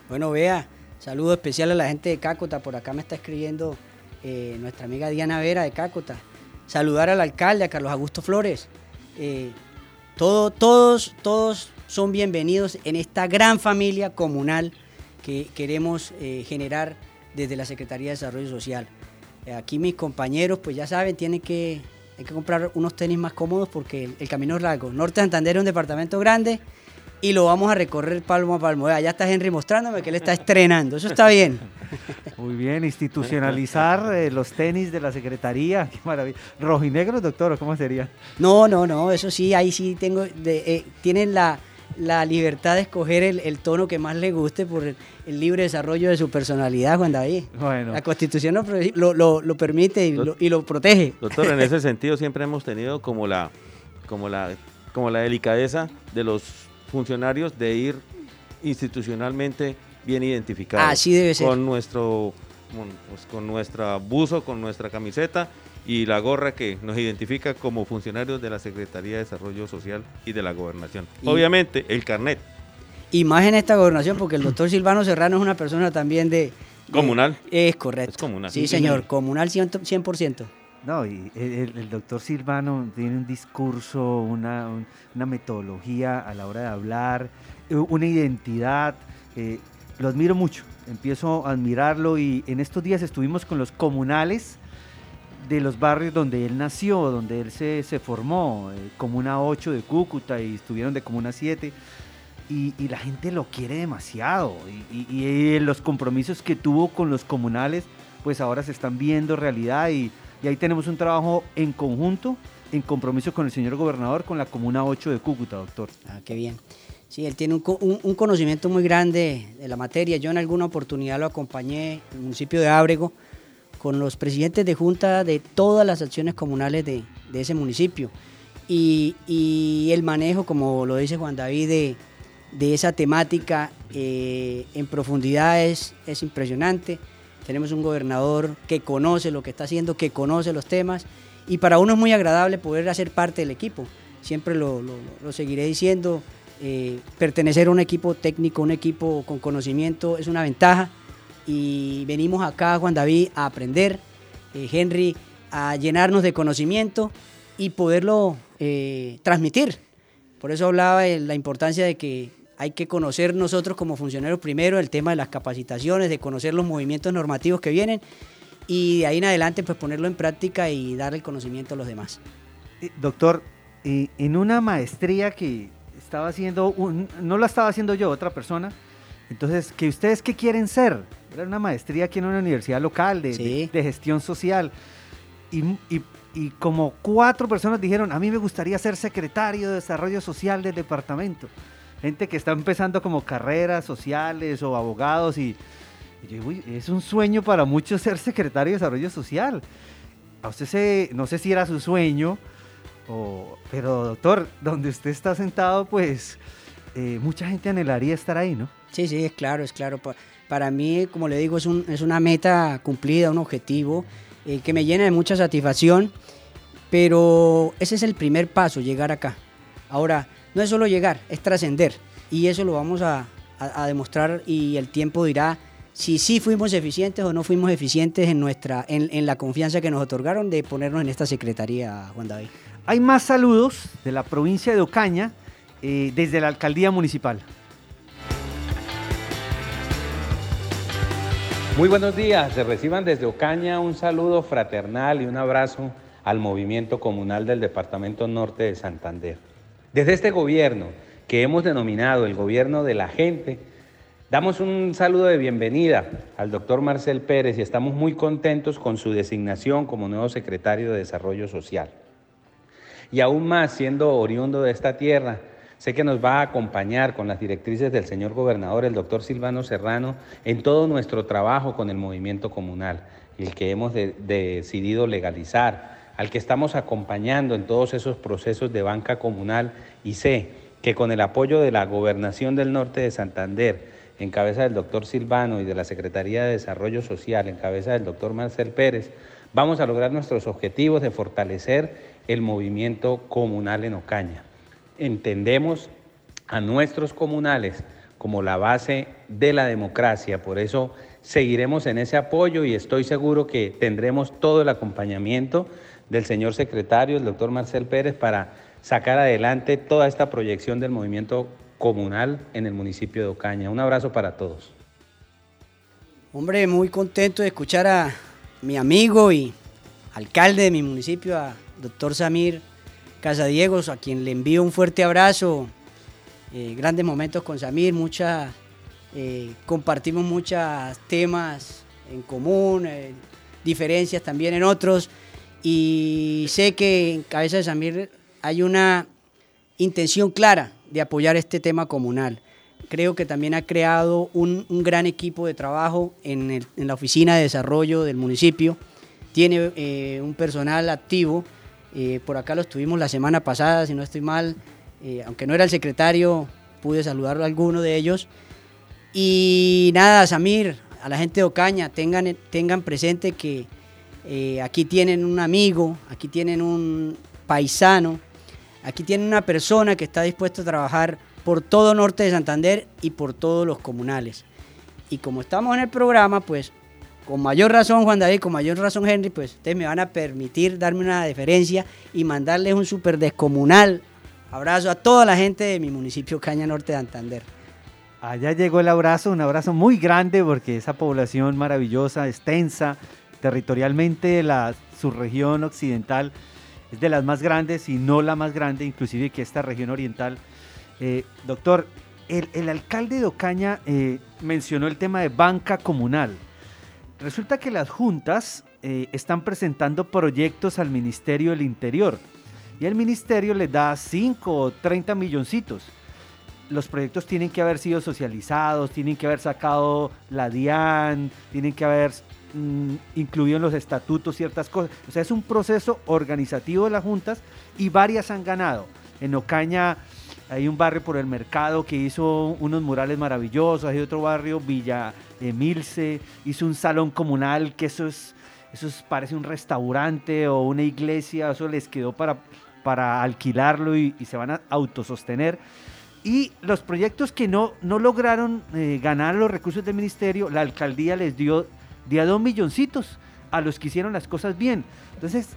Bueno, vea, saludo especial a la gente de Cácota. Por acá me está escribiendo eh, nuestra amiga Diana Vera de Cácota saludar al alcalde, a Carlos Augusto Flores. Eh, todos, todos son bienvenidos en esta gran familia comunal que queremos eh, generar desde la Secretaría de Desarrollo Social. Aquí mis compañeros, pues ya saben, tienen que, hay que comprar unos tenis más cómodos porque el, el camino es largo. Norte Santander es un departamento grande y lo vamos a recorrer palmo a palmo. Allá está Henry mostrándome que él está estrenando. Eso está bien. Muy bien, institucionalizar eh, los tenis de la Secretaría. Qué maravilla. ¿Rojinegros, doctor, cómo sería? No, no, no. Eso sí, ahí sí tengo. Eh, tienen la, libertad de escoger el, tono que más le guste por el, libre desarrollo de su personalidad, Juan David. Bueno. La Constitución lo, lo, permite y, y lo, protege. Doctor, en ese sentido siempre hemos tenido como la, como la, como la delicadeza de los funcionarios de ir institucionalmente bien identificados. Así debe ser. Con nuestro, pues, con nuestra buzo, con nuestra camiseta y la gorra que nos identifica como funcionarios de la Secretaría de Desarrollo Social y de la Gobernación. Obviamente, el carnet. Y más en esta gobernación, porque el doctor Silvano Serrano es una persona también de... comunal. Es correcto. Es comunal. Sí, señor, comunal 100%. 100%. No, y el, doctor Silvano tiene un discurso, una, metodología a la hora de hablar, eh, una identidad. Eh, lo admiro mucho, empiezo a admirarlo y en estos días estuvimos con los comunales de los barrios donde él nació, donde él se, formó, eh, Comuna 8 de Cúcuta y estuvieron de Comuna 7. Y, y la gente lo quiere demasiado. Y, y, y los compromisos que tuvo con los comunales, pues ahora se están viendo realidad y y ahí tenemos un trabajo en conjunto, en compromiso con el señor gobernador, con la Comuna 8 de Cúcuta, doctor. Ah, qué bien. Sí, él tiene un, conocimiento muy grande de la materia. Yo en alguna oportunidad lo acompañé en el municipio de Ábrego con los presidentes de junta de todas las acciones comunales de, ese municipio. Y, el manejo, como lo dice Juan David, de, esa temática eh, en profundidad es impresionante. Tenemos un gobernador que conoce lo que está haciendo, que conoce los temas y para uno es muy agradable poder hacer parte del equipo. Siempre lo, seguiré diciendo, eh, pertenecer a un equipo técnico, un equipo con conocimiento es una ventaja y venimos acá, Juan David, a aprender, eh, Henry, a llenarnos de conocimiento y poderlo eh, transmitir. Por eso hablaba de la importancia de que hay que conocer nosotros como funcionarios primero el tema de las capacitaciones, de conocer los movimientos normativos que vienen y de ahí en adelante pues ponerlo en práctica y dar el conocimiento a los demás. Eh, doctor, en una maestría que estaba haciendo, no la estaba haciendo yo, otra persona, entonces, ¿que ustedes qué quieren ser? Era una maestría aquí en una universidad local de, gestión social. Y, y, como cuatro personas dijeron, a mí me gustaría ser secretario de Desarrollo Social del departamento gente que está empezando como carreras sociales o abogados y, es un sueño para muchos ser secretario de Desarrollo Social. A usted se, no sé si era su sueño, pero doctor, donde usted está sentado, pues eh, mucha gente anhelaría estar ahí, ¿no? Sí, sí, es claro, es claro. Para mí, como le digo, es, un, es una meta cumplida, un objetivo eh, que me llena de mucha satisfacción, pero ese es el primer paso, llegar acá. Ahora, no es solo llegar, es trascender. Y eso lo vamos a, demostrar y el tiempo dirá si sí fuimos eficientes o no fuimos eficientes en, nuestra, en, la confianza que nos otorgaron de ponernos en esta secretaría, Juan David. Hay más saludos de la provincia de Ocaña eh, desde la alcaldía municipal. Muy buenos días, se reciban desde Ocaña un saludo fraternal y un abrazo al movimiento comunal del Departamento Norte de Santander. Desde este gobierno, que hemos denominado el gobierno de la gente, Damos un saludo de bienvenida al doctor Marcel Pérez y estamos muy contentos con su designación como nuevo secretario de Desarrollo Social. Y aún más siendo oriundo de esta tierra, sé que nos va a acompañar con las directrices del señor gobernador, el doctor Silvano Serrano, en todo nuestro trabajo con el movimiento comunal, el que hemos decidido legalizar, al que estamos acompañando en todos esos procesos de banca comunal y sé que con el apoyo de la Gobernación del Norte de Santander, en cabeza del doctor Silvano y de la Secretaría de Desarrollo Social, en cabeza del doctor Marcel Pérez, vamos a lograr nuestros objetivos de fortalecer el movimiento comunal en Ocaña. Entendemos a nuestros comunales como la base de la democracia, por eso seguiremos en ese apoyo y estoy seguro que tendremos todo el acompañamiento del señor secretario, el doctor Marcel Pérez, para sacar adelante toda esta proyección del movimiento comunal en el municipio de Ocaña. Un abrazo para todos. Hombre, muy contento de escuchar a mi amigo y alcalde de mi municipio, a doctor Samir Casadiegos, a quien le envío un fuerte abrazo. Eh, grandes momentos con Samir, eh, compartimos muchos temas en común, eh, diferencias también en otros. Y sé que en cabeza de Samir hay una intención clara de apoyar este tema comunal. Creo que también ha creado un, gran equipo de trabajo en, la oficina de desarrollo del municipio. Tiene eh, un personal activo. Eh, por acá lo estuvimos la semana pasada, si no estoy mal. Eh, aunque no era el secretario, pude saludar a alguno de ellos. Y nada, Samir, a la gente de Ocaña, tengan, tengan presente que aquí tienen un amigo, aquí tienen un paisano Aquí tiene una persona que está dispuesta a trabajar por todo Norte de Santander y por todos los comunales. Y como estamos en el programa, pues con mayor razón Juan David, con mayor razón Henry, pues ustedes me van a permitir darme una deferencia y mandarles un súper descomunal abrazo a toda la gente de mi municipio Caña Norte de Santander. Allá llegó el abrazo, un abrazo muy grande porque esa población maravillosa, extensa, territorialmente la subregión occidental es de las más grandes y no la más grande, inclusive que esta región oriental. Eh, doctor, el, alcalde de Ocaña eh, mencionó el tema de banca comunal. Resulta que las juntas eh, están presentando proyectos al Ministerio del Interior y el ministerio les da 5 o 30 milloncitos. Los proyectos tienen que haber sido socializados, tienen que haber sacado la DIAN, tienen que haber Mm, incluido en los estatutos ciertas cosas. O sea, es un proceso organizativo de las juntas y varias han ganado. En Ocaña hay un barrio por el mercado que hizo unos murales maravillosos, hay otro barrio, Villa Emilce, hizo un salón comunal que eso es, eso parece un restaurante o una iglesia, eso les quedó para, para alquilarlo y, se van a autosostener. Y los proyectos que no, no lograron eh, ganar los recursos del ministerio, la alcaldía les dio de a dos milloncitos a los que hicieron las cosas bien. Entonces,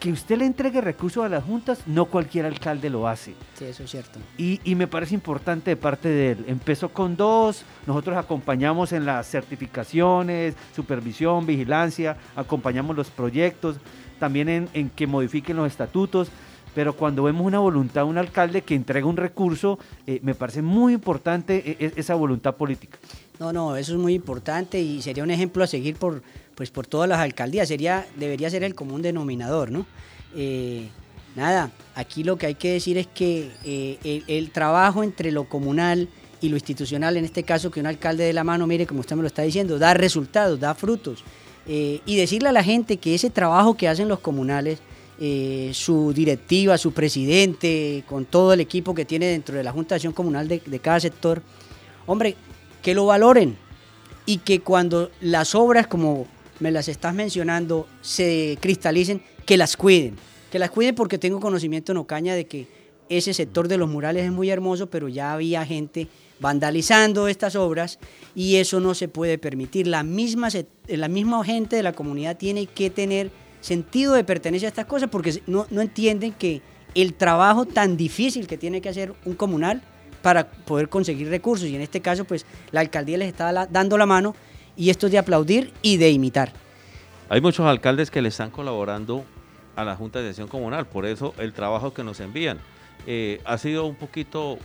que usted le entregue recursos a las juntas, no cualquier alcalde lo hace. Sí, eso es cierto. Y, y, me parece importante de parte de él. Empezó con dos, nosotros acompañamos en las certificaciones, supervisión, vigilancia, acompañamos los proyectos, también en, en que modifiquen los estatutos pero cuando vemos una voluntad de un alcalde que entrega un recurso, eh, me parece muy importante eh, e, esa voluntad política. No, no, eso es muy importante y sería un ejemplo a seguir por, pues, por todas las alcaldías, sería, debería ser el común denominador, ¿no? Eh, nada, aquí lo que hay que decir es que el, trabajo entre lo comunal y lo institucional, en este caso que un alcalde de la mano, mire como usted me lo está diciendo, da resultados, da frutos. y decirle a la gente que ese trabajo que hacen los comunales, eh, su directiva, su presidente, con todo el equipo que tiene dentro de la Junta de Acción Comunal de, cada sector, hombre, que lo valoren y que cuando las obras, como me las estás mencionando, se cristalicen, que las cuiden. Que las cuiden porque tengo conocimiento en Ocaña de que ese sector de los murales es muy hermoso, pero ya había gente vandalizando estas obras y eso no se puede permitir. La misma, la misma gente de la comunidad tiene que tener sentido de pertenencia a estas cosas porque no, entienden que el trabajo tan difícil que tiene que hacer un comunal para poder conseguir recursos. Y en este caso, pues la alcaldía les está dando la mano y esto es de aplaudir y de imitar. Hay muchos alcaldes que le están colaborando a la Junta de Acción Comunal, por eso el trabajo que nos envían eh, ha sido un poquito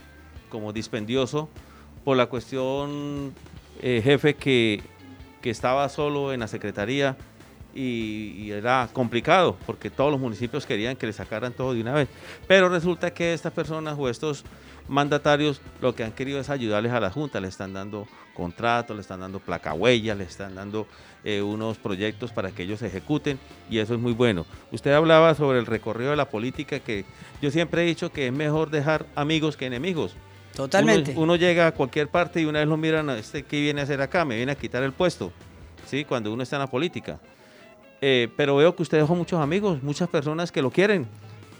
como dispendioso por la cuestión, eh, jefe, que, que estaba solo en la secretaría y, era complicado porque todos los municipios querían que le sacaran todo de una vez. Pero resulta que estas personas o estos mandatarios lo que han querido es ayudarles a la Junta, le están dando contratos, le están dando placa huella, le están dando eh, unos proyectos para que ellos ejecuten y eso es muy bueno. Usted hablaba sobre el recorrido de la política que yo siempre he dicho que es mejor dejar amigos que enemigos. Totalmente. Uno, llega a cualquier parte y una vez lo miran, este qué viene a hacer acá, me viene a quitar el puesto, ¿sí? Cuando uno está en la política. Eh, pero veo que usted dejó muchos amigos, muchas personas que lo quieren,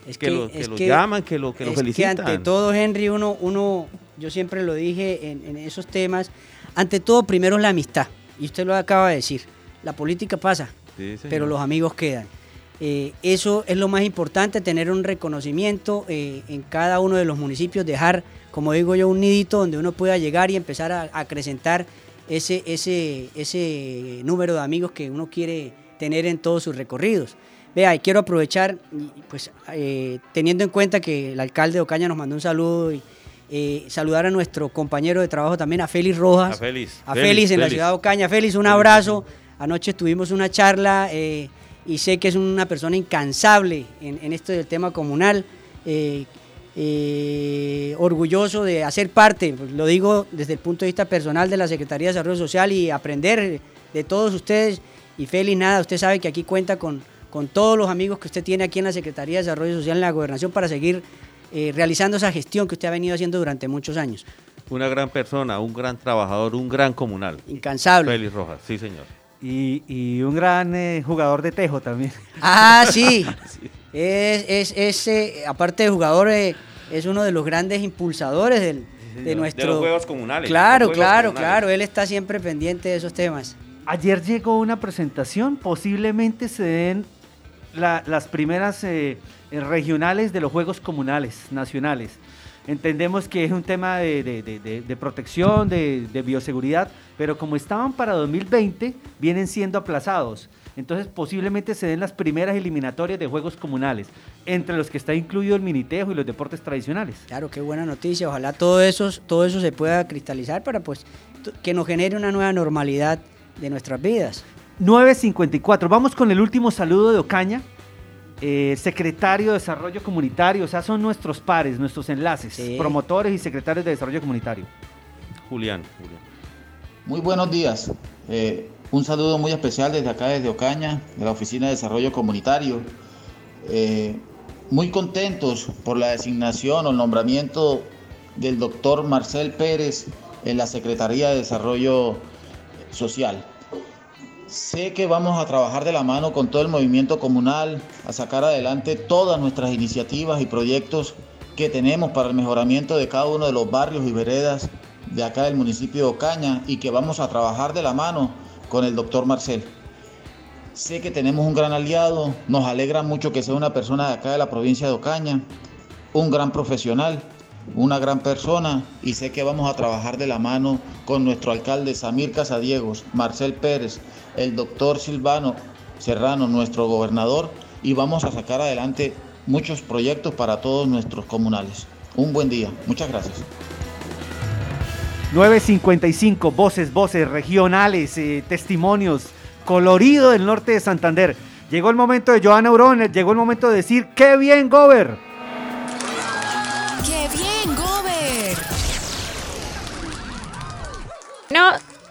es que, lo, llaman, que lo, que lo felicitan. Que ante todo, Henry, uno, uno, yo siempre lo dije en, esos temas, ante todo primero es la amistad, y usted lo acaba de decir, la política pasa, pero los amigos quedan. Eh, eso es lo más importante, tener un reconocimiento eh, en cada uno de los municipios, dejar, como digo yo, un nidito donde uno pueda llegar y empezar a acrecentar ese, ese, ese número de amigos que uno quiere tener en todos sus recorridos. Vea, y quiero aprovechar, pues eh, teniendo en cuenta que el alcalde de Ocaña nos mandó un saludo y eh, saludar a nuestro compañero de trabajo también, a Félix Rojas. A Félix. A Félix, en la ciudad de Ocaña. Félix, un abrazo. Anoche tuvimos una charla eh, y sé que es una persona incansable en, esto del tema comunal. orgulloso de hacer parte, pues, lo digo desde el punto de vista personal de la Secretaría de Desarrollo Social y aprender de todos ustedes y Félix, nada, usted sabe que aquí cuenta con, con todos los amigos que usted tiene aquí en la Secretaría de Desarrollo Social en la Gobernación para seguir eh, realizando esa gestión que usted ha venido haciendo durante muchos años. Una gran persona, un gran trabajador, un gran comunal. Incansable. Félix Rojas, sí señor. Y, un gran eh, jugador de tejo también. Ah, sí. Es, es, eh, aparte de jugador, es uno de los grandes impulsadores del, de nuestro... De los juegos comunales. Claro, claro, claro. Él está siempre pendiente de esos temas. Ayer llegó una presentación, posiblemente se den las primeras eh, eh, regionales de los Juegos Comunales Nacionales. Entendemos que es un tema de, protección, de, bioseguridad, pero como estaban para 2020, vienen siendo aplazados. Entonces posiblemente se den las primeras eliminatorias de Juegos Comunales, entre los que está incluido el minitejo y los deportes tradicionales. Claro, qué buena noticia. Ojalá todo eso, todo eso se pueda cristalizar para pues que nos genere una nueva normalidad de nuestras vidas. 954. Vamos con el último saludo de Ocaña. Eh, secretario de Desarrollo Comunitario, o sea, son nuestros pares, nuestros enlaces, promotores y secretarios de Desarrollo Comunitario. Julián. Muy buenos días. Eh, un saludo muy especial desde acá, desde Ocaña, de la Oficina de Desarrollo Comunitario. Eh, muy contentos por la designación o el nombramiento del doctor Marcel Pérez en la Secretaría de Desarrollo social. Sé que vamos a trabajar de la mano con todo el movimiento comunal, a sacar adelante todas nuestras iniciativas y proyectos que tenemos para el mejoramiento de cada uno de los barrios y veredas de acá del municipio de Ocaña y que vamos a trabajar de la mano con el doctor Marcel. Sé que tenemos un gran aliado, nos alegra mucho que sea una persona de acá de la provincia de Ocaña, un gran profesional una gran persona y sé que vamos a trabajar de la mano con nuestro alcalde Samir Casadiegos, Marcel Pérez, el doctor Silvano Serrano, nuestro gobernador, y vamos a sacar adelante muchos proyectos para todos nuestros comunales. Un buen día, muchas gracias. 955, voces, voces regionales, eh, testimonios, colorido del norte de Santander. Llegó el momento de Joana Urón, llegó el momento de decir, ¡qué bien, Gober!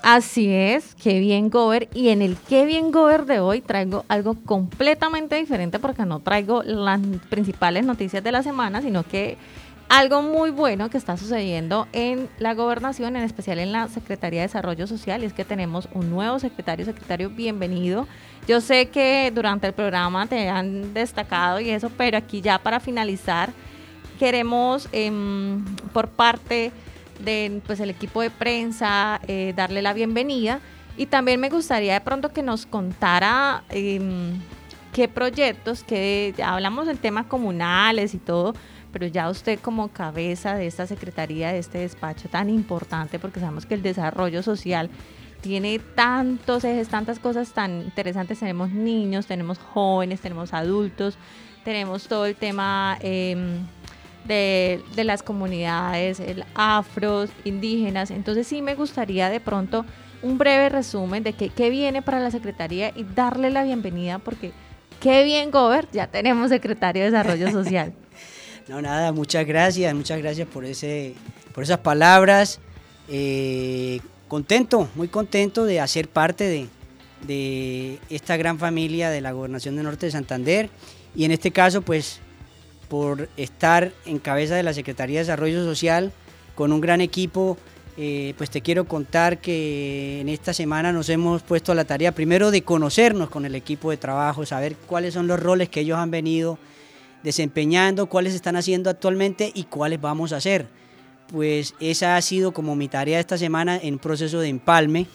Así es, qué bien Gober. Y en el qué bien Gober de hoy traigo algo completamente diferente porque no traigo las principales noticias de la semana, sino que algo muy bueno que está sucediendo en la gobernación, en especial en la Secretaría de Desarrollo Social, y es que tenemos un nuevo secretario, secretario, bienvenido. Yo sé que durante el programa te han destacado y eso, pero aquí ya para finalizar, queremos em, por parte de pues, el equipo de prensa, eh, darle la bienvenida. Y también me gustaría de pronto que nos contara em, qué proyectos, que hablamos del tema comunales y todo, pero ya usted como cabeza de esta secretaría, de este despacho tan importante, porque sabemos que el desarrollo social tiene tantos ejes, tantas cosas tan interesantes. Tenemos niños, tenemos jóvenes, tenemos adultos, tenemos todo el tema... Eh, de, de las comunidades el afros, indígenas. Entonces sí me gustaría de pronto un breve resumen de qué, qué viene para la Secretaría y darle la bienvenida porque qué bien, Gober, ya tenemos Secretario de Desarrollo Social. no, nada, muchas gracias, muchas gracias por, ese, por esas palabras. Eh, contento, muy contento de hacer parte de, de esta gran familia de la Gobernación de Norte de Santander y en este caso pues por estar en cabeza de la Secretaría de Desarrollo Social con un gran equipo, eh, pues te quiero contar que en esta semana nos hemos puesto a la tarea primero de conocernos con el equipo de trabajo, saber cuáles son los roles que ellos han venido desempeñando, cuáles están haciendo actualmente y cuáles vamos a hacer. Pues esa ha sido como mi tarea esta semana en proceso de empalme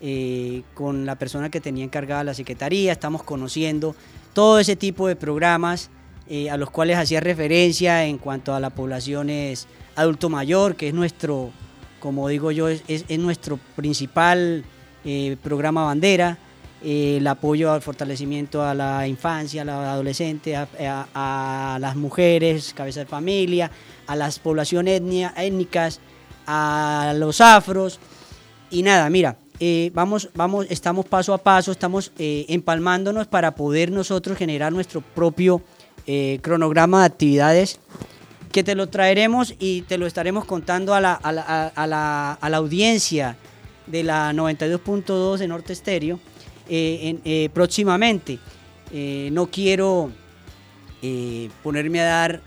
eh, con la persona que tenía encargada la Secretaría, estamos conociendo todo ese tipo de programas eh, a los cuales hacía referencia en cuanto a la población es adulto mayor, que es nuestro, como digo yo, es, nuestro principal eh, programa bandera, el apoyo al fortalecimiento a la infancia, a la adolescente, a, las mujeres, cabeza de familia, a las poblaciones étnicas, a los afros. Y nada, mira, eh, vamos, vamos, estamos paso a paso, estamos eh, empalmándonos para poder nosotros generar nuestro propio eh, cronograma de actividades que te lo traeremos y te lo estaremos contando a la, a la, audiencia de la 92.2 de Norte Estéreo próximamente. no quiero ponerme a dar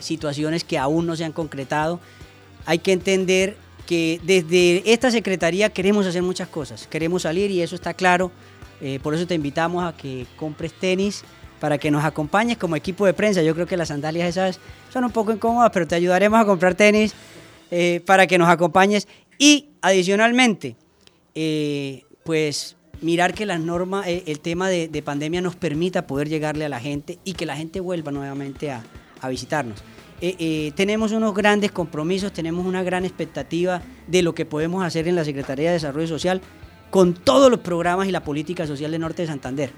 situaciones que aún no se han concretado. Hay que entender que desde esta secretaría queremos hacer muchas cosas, queremos salir y eso está claro. Eh, por eso te invitamos a que compres tenis para que nos acompañes como equipo de prensa. Yo creo que las sandalias esas son un poco incómodas, pero te ayudaremos a comprar tenis eh, para que nos acompañes. Y adicionalmente, eh, pues mirar que las normas, el tema de, pandemia nos permita poder llegarle a la gente y que la gente vuelva nuevamente a visitarnos. Eh, eh, tenemos unos grandes compromisos, tenemos una gran expectativa de lo que podemos hacer en la Secretaría de Desarrollo Social con todos los programas y la política social de Norte de Santander.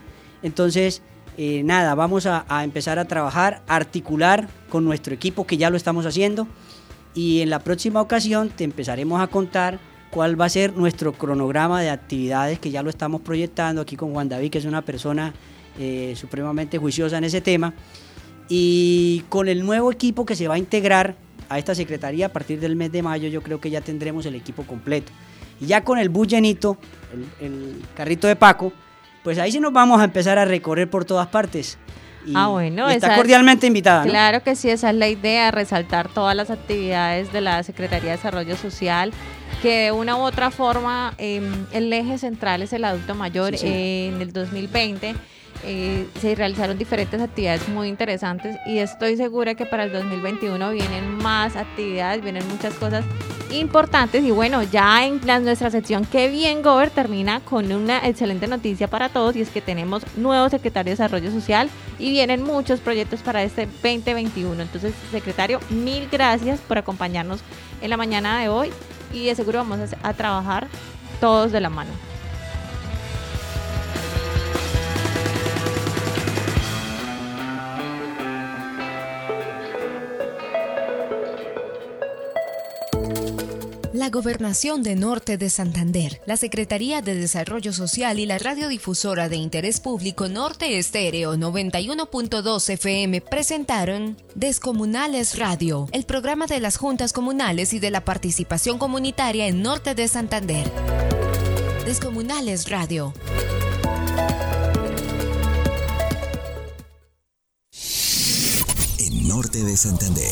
Entonces, eh, nada, vamos a, empezar a trabajar, articular con nuestro equipo, que ya lo estamos haciendo, y en la próxima ocasión te empezaremos a contar cuál va a ser nuestro cronograma de actividades, que ya lo estamos proyectando aquí con Juan David, que es una persona supremamente juiciosa en ese tema. Y con el nuevo equipo que se va a integrar a esta secretaría a partir del mes de mayo, yo creo que ya tendremos el equipo completo. Y ya con el bus llenito, el, carrito de Paco, pues ahí sí nos vamos a empezar a recorrer por todas partes. ah, bueno. está cordialmente invitada. Claro que sí, esa es la idea, resaltar todas las actividades de la Secretaría de Desarrollo Social, que de una u otra forma em, el eje central es el adulto mayor en el 2020 eh, se realizaron diferentes actividades muy interesantes y estoy segura que para el 2021 vienen más actividades, vienen muchas cosas importantes y bueno, ya en nuestra sección que bien Gober termina con una excelente noticia para todos y es que tenemos nuevo secretario de Desarrollo Social y vienen muchos proyectos para este 2021. Entonces, secretario, mil gracias por acompañarnos en la mañana de hoy y de seguro vamos a trabajar todos de la mano. La Gobernación de Norte de Santander, la Secretaría de Desarrollo Social y la radiodifusora de interés público Norte Estéreo 91.2 FM presentaron Descomunales Radio, el programa de las juntas comunales y de la participación comunitaria en Norte de Santander. Descomunales Radio. En Norte de Santander.